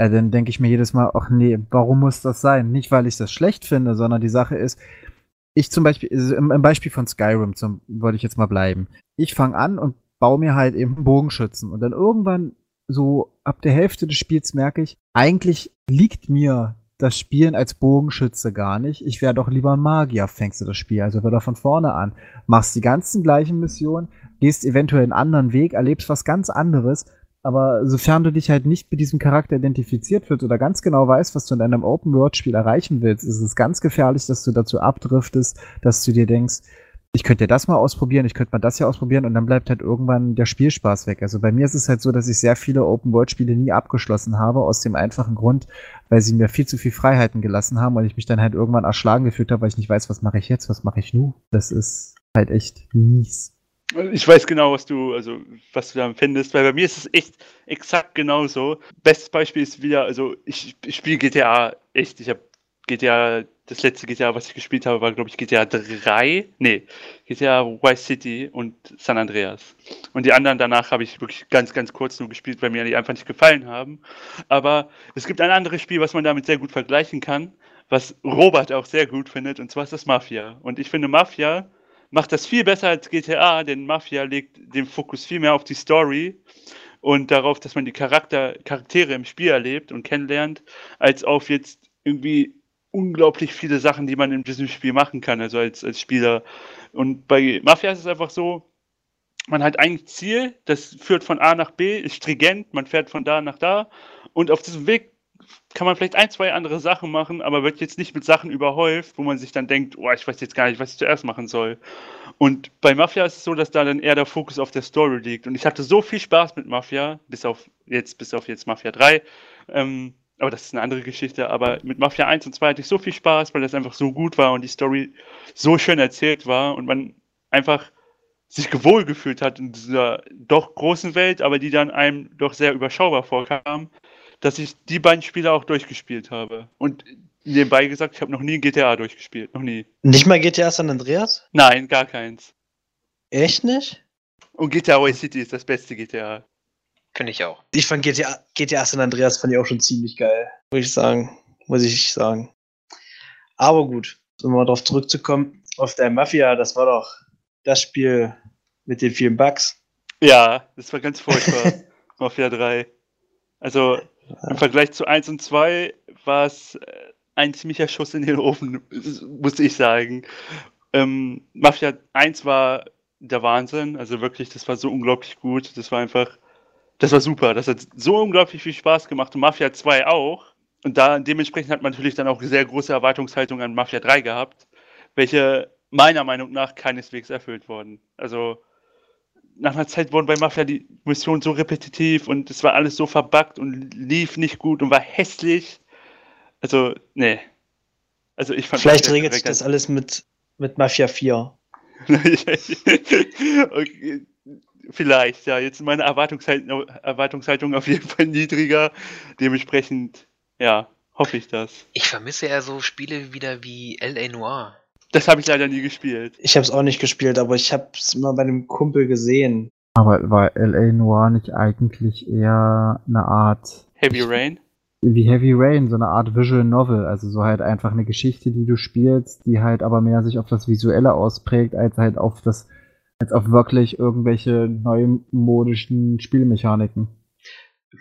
äh, dann denke ich mir jedes Mal, ach nee, warum muss das sein? Nicht, weil ich das schlecht finde, sondern die Sache ist, ich zum Beispiel, im, Beispiel von Skyrim zum, wollte ich jetzt mal bleiben. Ich fange an und baue mir halt eben Bogenschützen und dann irgendwann so ab der Hälfte des Spiels merke ich, eigentlich liegt mir das Spielen als Bogenschütze gar nicht. Ich wäre doch lieber ein Magier, fängst du das Spiel also wieder von vorne an. Machst die ganzen gleichen Missionen, gehst eventuell einen anderen Weg, erlebst was ganz anderes, aber sofern du dich halt nicht mit diesem Charakter identifiziert wird oder ganz genau weißt, was du in einem Open-World-Spiel erreichen willst, ist es ganz gefährlich, dass du dazu abdriftest, dass du dir denkst, ich könnte das mal ausprobieren, ich könnte mal das hier ausprobieren und dann bleibt halt irgendwann der Spielspaß weg. Also bei mir ist es halt so, dass ich sehr viele Open-World-Spiele nie abgeschlossen habe, aus dem einfachen Grund, weil sie mir viel zu viel Freiheiten gelassen haben und ich mich dann halt irgendwann erschlagen gefühlt habe, weil ich nicht weiß, was mache ich jetzt, was mache ich nu. Das ist halt echt mies. Ich weiß genau, was du, also was du da empfindest, weil bei mir ist es echt exakt genauso. Bestes Beispiel ist wieder, also ich, ich spiele GTA echt, ich habe GTA, das letzte GTA, was ich gespielt habe, war, glaube ich, GTA 3. Nee, GTA Vice City und San Andreas. Und die anderen danach habe ich wirklich ganz, ganz kurz nur gespielt, weil mir die einfach nicht gefallen haben. Aber es gibt ein anderes Spiel, was man damit sehr gut vergleichen kann, was Robert auch sehr gut findet, und zwar ist das Mafia. Und ich finde, Mafia macht das viel besser als GTA, denn Mafia legt den Fokus viel mehr auf die Story und darauf, dass man die Charakter, Charaktere im Spiel erlebt und kennenlernt, als auf jetzt irgendwie unglaublich viele Sachen, die man in diesem Spiel machen kann, also als, als Spieler. Und bei Mafia ist es einfach so, man hat ein Ziel, das führt von A nach B, ist stringent, man fährt von da nach da und auf diesem Weg kann man vielleicht ein, zwei andere Sachen machen, aber wird jetzt nicht mit Sachen überhäuft, wo man sich dann denkt, oh, ich weiß jetzt gar nicht, was ich zuerst machen soll. Und bei Mafia ist es so, dass da dann eher der Fokus auf der Story liegt. Und ich hatte so viel Spaß mit Mafia, bis auf jetzt, bis auf jetzt Mafia 3. Ähm, aber das ist eine andere Geschichte. Aber mit Mafia 1 und 2 hatte ich so viel Spaß, weil das einfach so gut war und die Story so schön erzählt war und man einfach sich gewohl gefühlt hat in dieser doch großen Welt, aber die dann einem doch sehr überschaubar vorkam, dass ich die beiden Spiele auch durchgespielt habe. Und nebenbei gesagt, ich habe noch nie GTA durchgespielt. Noch nie. Nicht mal GTA San Andreas? Nein, gar keins. Echt nicht? Und GTA Vice City ist das beste GTA. Finde ich auch. Ich fand GTA, GTA San Andreas fand ich auch schon ziemlich geil, muss ich sagen. Muss ich sagen. Aber gut, um mal darauf zurückzukommen, auf der Mafia, das war doch das Spiel mit den vielen Bugs. Ja, das war ganz furchtbar. Mafia 3. Also im Vergleich zu 1 und 2 war es äh, ein ziemlicher Schuss in den Ofen, muss ich sagen. Ähm, Mafia 1 war der Wahnsinn, also wirklich, das war so unglaublich gut. Das war einfach das war super. Das hat so unglaublich viel Spaß gemacht und Mafia 2 auch. Und da dementsprechend hat man natürlich dann auch sehr große Erwartungshaltung an Mafia 3 gehabt, welche meiner Meinung nach keineswegs erfüllt wurden. Also nach einer Zeit wurden bei Mafia die Missionen so repetitiv und es war alles so verbuggt und lief nicht gut und war hässlich. Also, nee. Also ich fand Vielleicht regelt sich das alles mit, mit Mafia 4. okay. Vielleicht, ja. Jetzt meine Erwartungshaltung, Erwartungshaltung auf jeden Fall niedriger. Dementsprechend, ja, hoffe ich das. Ich vermisse ja so Spiele wieder wie L.A. Noir. Das habe ich leider nie gespielt. Ich habe es auch nicht gespielt, aber ich habe es mal bei einem Kumpel gesehen. Aber war L.A. Noir nicht eigentlich eher eine Art. Heavy Rain? Wie Heavy Rain, so eine Art Visual Novel. Also so halt einfach eine Geschichte, die du spielst, die halt aber mehr sich auf das Visuelle ausprägt, als halt auf das als auf wirklich irgendwelche neumodischen Spielmechaniken.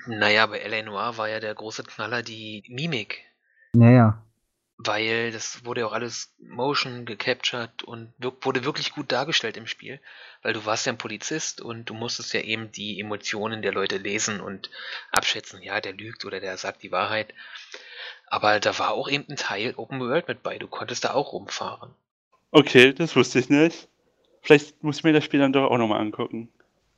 Naja, bei L.A. Noir war ja der große Knaller die Mimik. Naja. Weil das wurde ja auch alles Motion gecaptured und wurde wirklich gut dargestellt im Spiel. Weil du warst ja ein Polizist und du musstest ja eben die Emotionen der Leute lesen und abschätzen, ja, der lügt oder der sagt die Wahrheit. Aber da war auch eben ein Teil Open World mit bei. Du konntest da auch rumfahren. Okay, das wusste ich nicht. Vielleicht muss ich mir das Spiel dann doch auch nochmal angucken.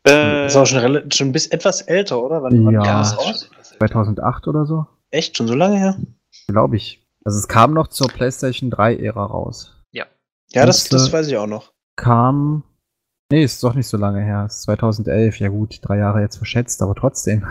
Äh, ist auch schon, schon bis etwas älter, oder? Wann, wann ja, kam das raus? 2008 oder so. Echt? Schon so lange her? Glaube ich. Also es kam noch zur PlayStation 3-Ära raus. Ja. Ja, das, das weiß ich auch noch. Kam. Nee, ist doch nicht so lange her. Ist 2011. Ja gut, drei Jahre jetzt verschätzt, aber trotzdem.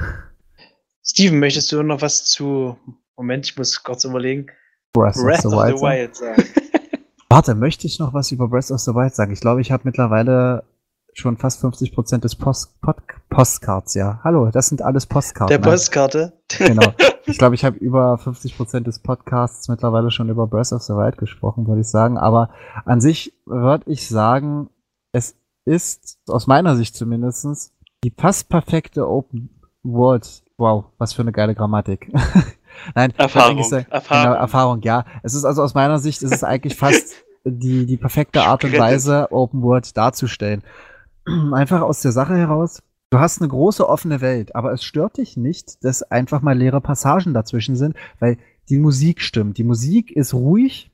Steven, möchtest du noch was zu. Moment, ich muss kurz überlegen. Breath, Breath of the Wild, of the Wild sagen. Warte, möchte ich noch was über Breath of the Wild sagen? Ich glaube, ich habe mittlerweile schon fast 50% des Post Pod Postcards, ja. Hallo, das sind alles Postkarten. Der Postkarte? Genau. ich glaube, ich habe über 50% des Podcasts mittlerweile schon über Breath of the Wild gesprochen, würde ich sagen. Aber an sich würde ich sagen, es ist, aus meiner Sicht zumindest, die fast perfekte Open World. Wow, was für eine geile Grammatik. Nein, Erfahrung, sagen, Erfahrung. Genau, Erfahrung, ja. Es ist also aus meiner Sicht, ist es eigentlich fast die, die perfekte Art und Weise, Open World darzustellen. Einfach aus der Sache heraus, du hast eine große offene Welt, aber es stört dich nicht, dass einfach mal leere Passagen dazwischen sind, weil die Musik stimmt. Die Musik ist ruhig,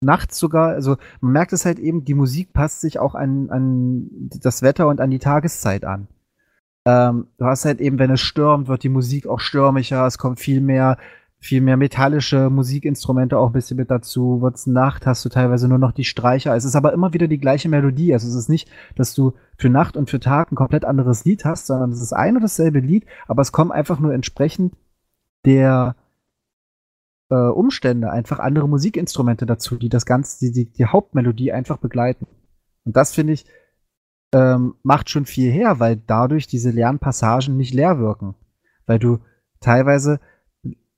nachts sogar, also man merkt es halt eben, die Musik passt sich auch an, an das Wetter und an die Tageszeit an. Ähm, du hast halt eben, wenn es stürmt, wird die Musik auch stürmischer, es kommt viel mehr viel mehr metallische Musikinstrumente auch ein bisschen mit dazu. Wird's Nacht, hast du teilweise nur noch die Streicher. Es ist aber immer wieder die gleiche Melodie. Also es ist nicht, dass du für Nacht und für Tag ein komplett anderes Lied hast, sondern es ist ein und dasselbe Lied, aber es kommen einfach nur entsprechend der äh, Umstände einfach andere Musikinstrumente dazu, die das Ganze, die, die, die Hauptmelodie einfach begleiten. Und das finde ich, ähm, macht schon viel her, weil dadurch diese leeren Passagen nicht leer wirken. Weil du teilweise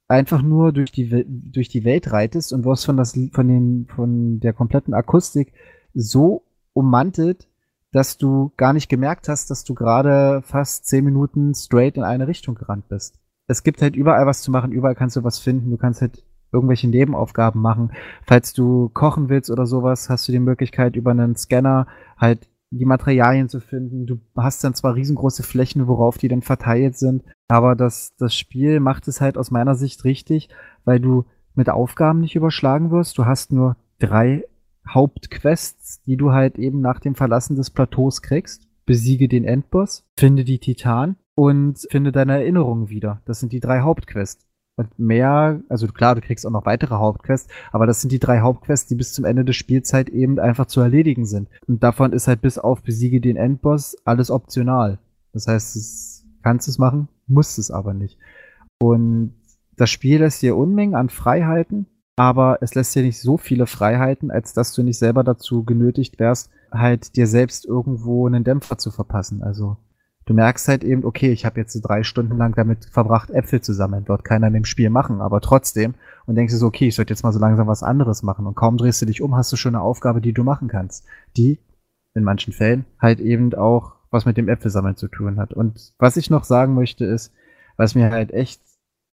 einfach nur durch die, durch die Welt reitest und wirst von, das, von, den, von der kompletten Akustik so ummantelt, dass du gar nicht gemerkt hast, dass du gerade fast zehn Minuten straight in eine Richtung gerannt bist. Es gibt halt überall was zu machen, überall kannst du was finden, du kannst halt irgendwelche Nebenaufgaben machen. Falls du kochen willst oder sowas, hast du die Möglichkeit, über einen Scanner halt die Materialien zu finden. Du hast dann zwar riesengroße Flächen, worauf die dann verteilt sind, aber das, das Spiel macht es halt aus meiner Sicht richtig, weil du mit Aufgaben nicht überschlagen wirst. Du hast nur drei Hauptquests, die du halt eben nach dem Verlassen des Plateaus kriegst. Besiege den Endboss, finde die Titan und finde deine Erinnerungen wieder. Das sind die drei Hauptquests. Und mehr, also klar, du kriegst auch noch weitere Hauptquests, aber das sind die drei Hauptquests, die bis zum Ende der Spielzeit eben einfach zu erledigen sind. Und davon ist halt bis auf besiege den Endboss alles optional. Das heißt, es kannst es machen, musst es aber nicht. Und das Spiel lässt dir Unmengen an Freiheiten, aber es lässt dir nicht so viele Freiheiten, als dass du nicht selber dazu genötigt wärst, halt dir selbst irgendwo einen Dämpfer zu verpassen. Also du merkst halt eben, okay, ich habe jetzt so drei Stunden lang damit verbracht, Äpfel zu sammeln. Dort keiner in dem Spiel machen, aber trotzdem. Und denkst du so, okay, ich sollte jetzt mal so langsam was anderes machen. Und kaum drehst du dich um, hast du schon eine Aufgabe, die du machen kannst. Die, in manchen Fällen, halt eben auch was mit dem Äpfelsammeln zu tun hat. Und was ich noch sagen möchte ist, was mir halt echt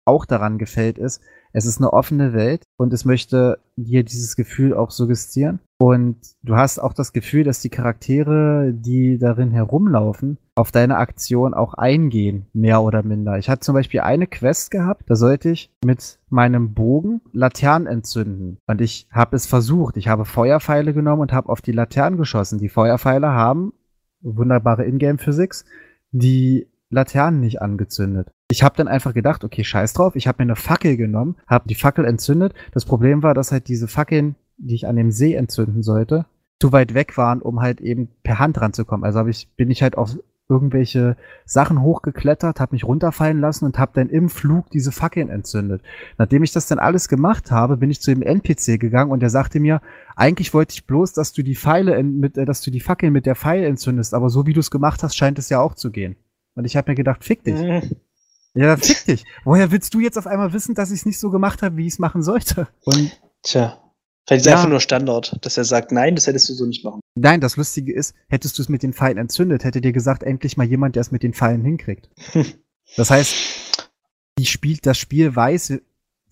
auch daran gefällt, ist, es ist eine offene Welt und es möchte dir dieses Gefühl auch suggestieren. Und du hast auch das Gefühl, dass die Charaktere, die darin herumlaufen, auf deine Aktion auch eingehen, mehr oder minder. Ich hatte zum Beispiel eine Quest gehabt, da sollte ich mit meinem Bogen Laternen entzünden. Und ich habe es versucht. Ich habe Feuerpfeile genommen und habe auf die Laternen geschossen. Die Feuerpfeile haben wunderbare Ingame-Physics, die Laternen nicht angezündet. Ich habe dann einfach gedacht, okay, scheiß drauf, ich habe mir eine Fackel genommen, habe die Fackel entzündet. Das Problem war, dass halt diese Fackeln, die ich an dem See entzünden sollte, zu weit weg waren, um halt eben per Hand ranzukommen. Also ich, bin ich halt auf irgendwelche Sachen hochgeklettert, habe mich runterfallen lassen und habe dann im Flug diese Fackeln entzündet. Nachdem ich das dann alles gemacht habe, bin ich zu dem NPC gegangen und der sagte mir, eigentlich wollte ich bloß, dass du die Pfeile mit, äh, dass du die Fackeln mit der Pfeil entzündest, aber so wie du es gemacht hast, scheint es ja auch zu gehen. Und ich habe mir gedacht, fick dich. Ja, fick dich. Woher willst du jetzt auf einmal wissen, dass ich es nicht so gemacht habe, wie ich es machen sollte? Und Tja, vielleicht ist ja. einfach nur Standard, dass er sagt, nein, das hättest du so nicht machen. Nein, das Lustige ist, hättest du es mit den Pfeilen entzündet, hätte dir gesagt, endlich mal jemand, der es mit den Pfeilen hinkriegt. das heißt, die spielt, das Spiel weiß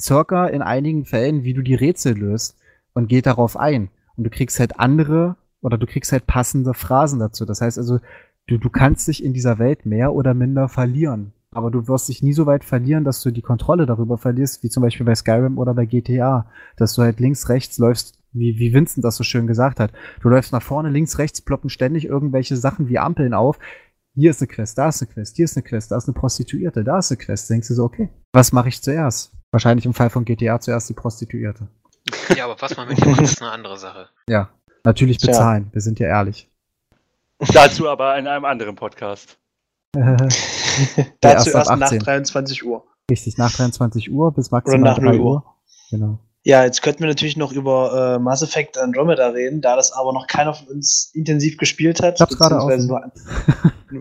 circa in einigen Fällen, wie du die Rätsel löst und geht darauf ein. Und du kriegst halt andere oder du kriegst halt passende Phrasen dazu. Das heißt also, du, du kannst dich in dieser Welt mehr oder minder verlieren. Aber du wirst dich nie so weit verlieren, dass du die Kontrolle darüber verlierst, wie zum Beispiel bei Skyrim oder bei GTA. Dass du halt links, rechts läufst, wie, wie Vincent das so schön gesagt hat. Du läufst nach vorne, links, rechts, ploppen ständig irgendwelche Sachen wie Ampeln auf. Hier ist eine Quest, da ist eine Quest, hier ist eine Quest, da ist eine Prostituierte, da ist eine Quest. Da denkst du so, okay, was mache ich zuerst? Wahrscheinlich im Fall von GTA zuerst die Prostituierte. Ja, aber was man mit ihr macht, ist eine andere Sache. Ja, natürlich bezahlen, Tja. wir sind ja ehrlich. Dazu aber in einem anderen Podcast. Dazu erst nach 23 Uhr. Richtig, nach 23 Uhr bis maximal Oder nach 3 Uhr. Uhr. Genau. Ja, jetzt könnten wir natürlich noch über äh, Mass Effect Andromeda reden, da das aber noch keiner von uns intensiv gespielt hat, beziehungsweise nur an,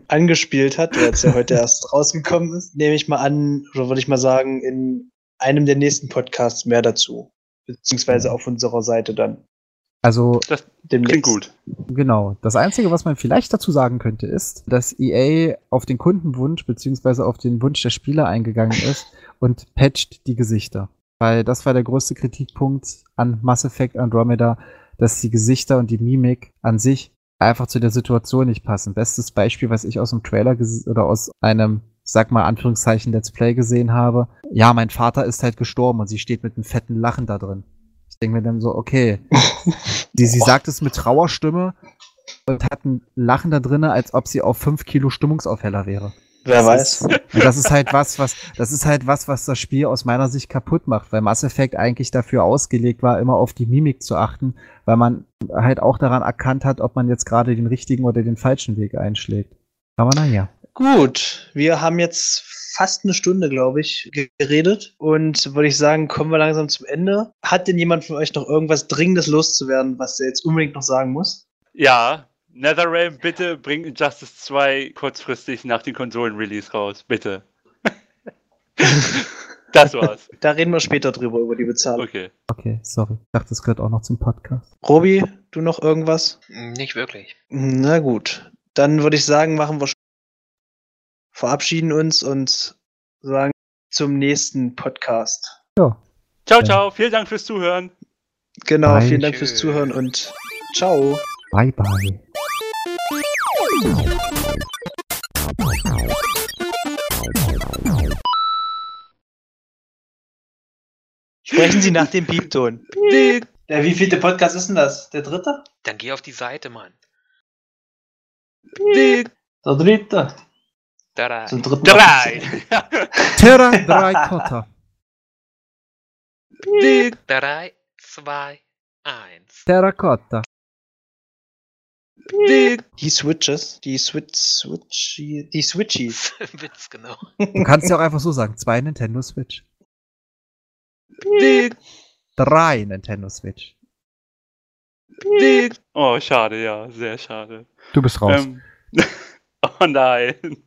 angespielt hat, der jetzt ja heute erst rausgekommen ist. Nehme ich mal an, oder würde ich mal sagen, in einem der nächsten Podcasts mehr dazu. Beziehungsweise auf unserer Seite dann. Also, das klingt gut. Genau. Das Einzige, was man vielleicht dazu sagen könnte, ist, dass EA auf den Kundenwunsch beziehungsweise auf den Wunsch der Spieler eingegangen ist und patcht die Gesichter. Weil das war der größte Kritikpunkt an Mass Effect Andromeda, dass die Gesichter und die Mimik an sich einfach zu der Situation nicht passen. Bestes Beispiel, was ich aus dem Trailer oder aus einem, sag mal, Anführungszeichen Let's Play gesehen habe. Ja, mein Vater ist halt gestorben und sie steht mit einem fetten Lachen da drin. Ich denke mir dann so, okay. sie, sie sagt es mit Trauerstimme und hat ein Lachen da drin, als ob sie auf fünf Kilo Stimmungsaufheller wäre. Wer das weiß. Ist, das ist halt was, was, das ist halt was, was das Spiel aus meiner Sicht kaputt macht, weil Mass Effect eigentlich dafür ausgelegt war, immer auf die Mimik zu achten, weil man halt auch daran erkannt hat, ob man jetzt gerade den richtigen oder den falschen Weg einschlägt. Aber naja. Gut, wir haben jetzt fast eine Stunde, glaube ich, geredet. Und würde ich sagen, kommen wir langsam zum Ende. Hat denn jemand von euch noch irgendwas Dringendes loszuwerden, was er jetzt unbedingt noch sagen muss? Ja, NetherRealm, bitte bring Injustice 2 kurzfristig nach dem Konsolen-Release raus. Bitte. das war's. Da reden wir später drüber, über die Bezahlung. Okay. Okay, sorry. Ich dachte, das gehört auch noch zum Podcast. Robi, du noch irgendwas? Nicht wirklich. Na gut. Dann würde ich sagen, machen wir verabschieden uns und sagen zum nächsten Podcast. Ja. Ciao, ciao. Vielen Dank fürs Zuhören. Genau, bye. vielen Dank fürs Zuhören und ciao. Bye, bye. Sprechen Sie nach dem Piepton. Der wievielte Podcast ist denn das? Der dritte? Dann geh auf die Seite, Mann. Der dritte. Drei. Zum dritten Drei. Terra drei Kotter. Drei, zwei, eins. Terracotta. Die Switches, die Switch, Switch, die Switchies. Witz, genau. Du kannst ja auch einfach so sagen, zwei Nintendo Switch. Drei Nintendo Switch. Oh, schade, ja, sehr schade. Du bist raus. Ähm, oh nein.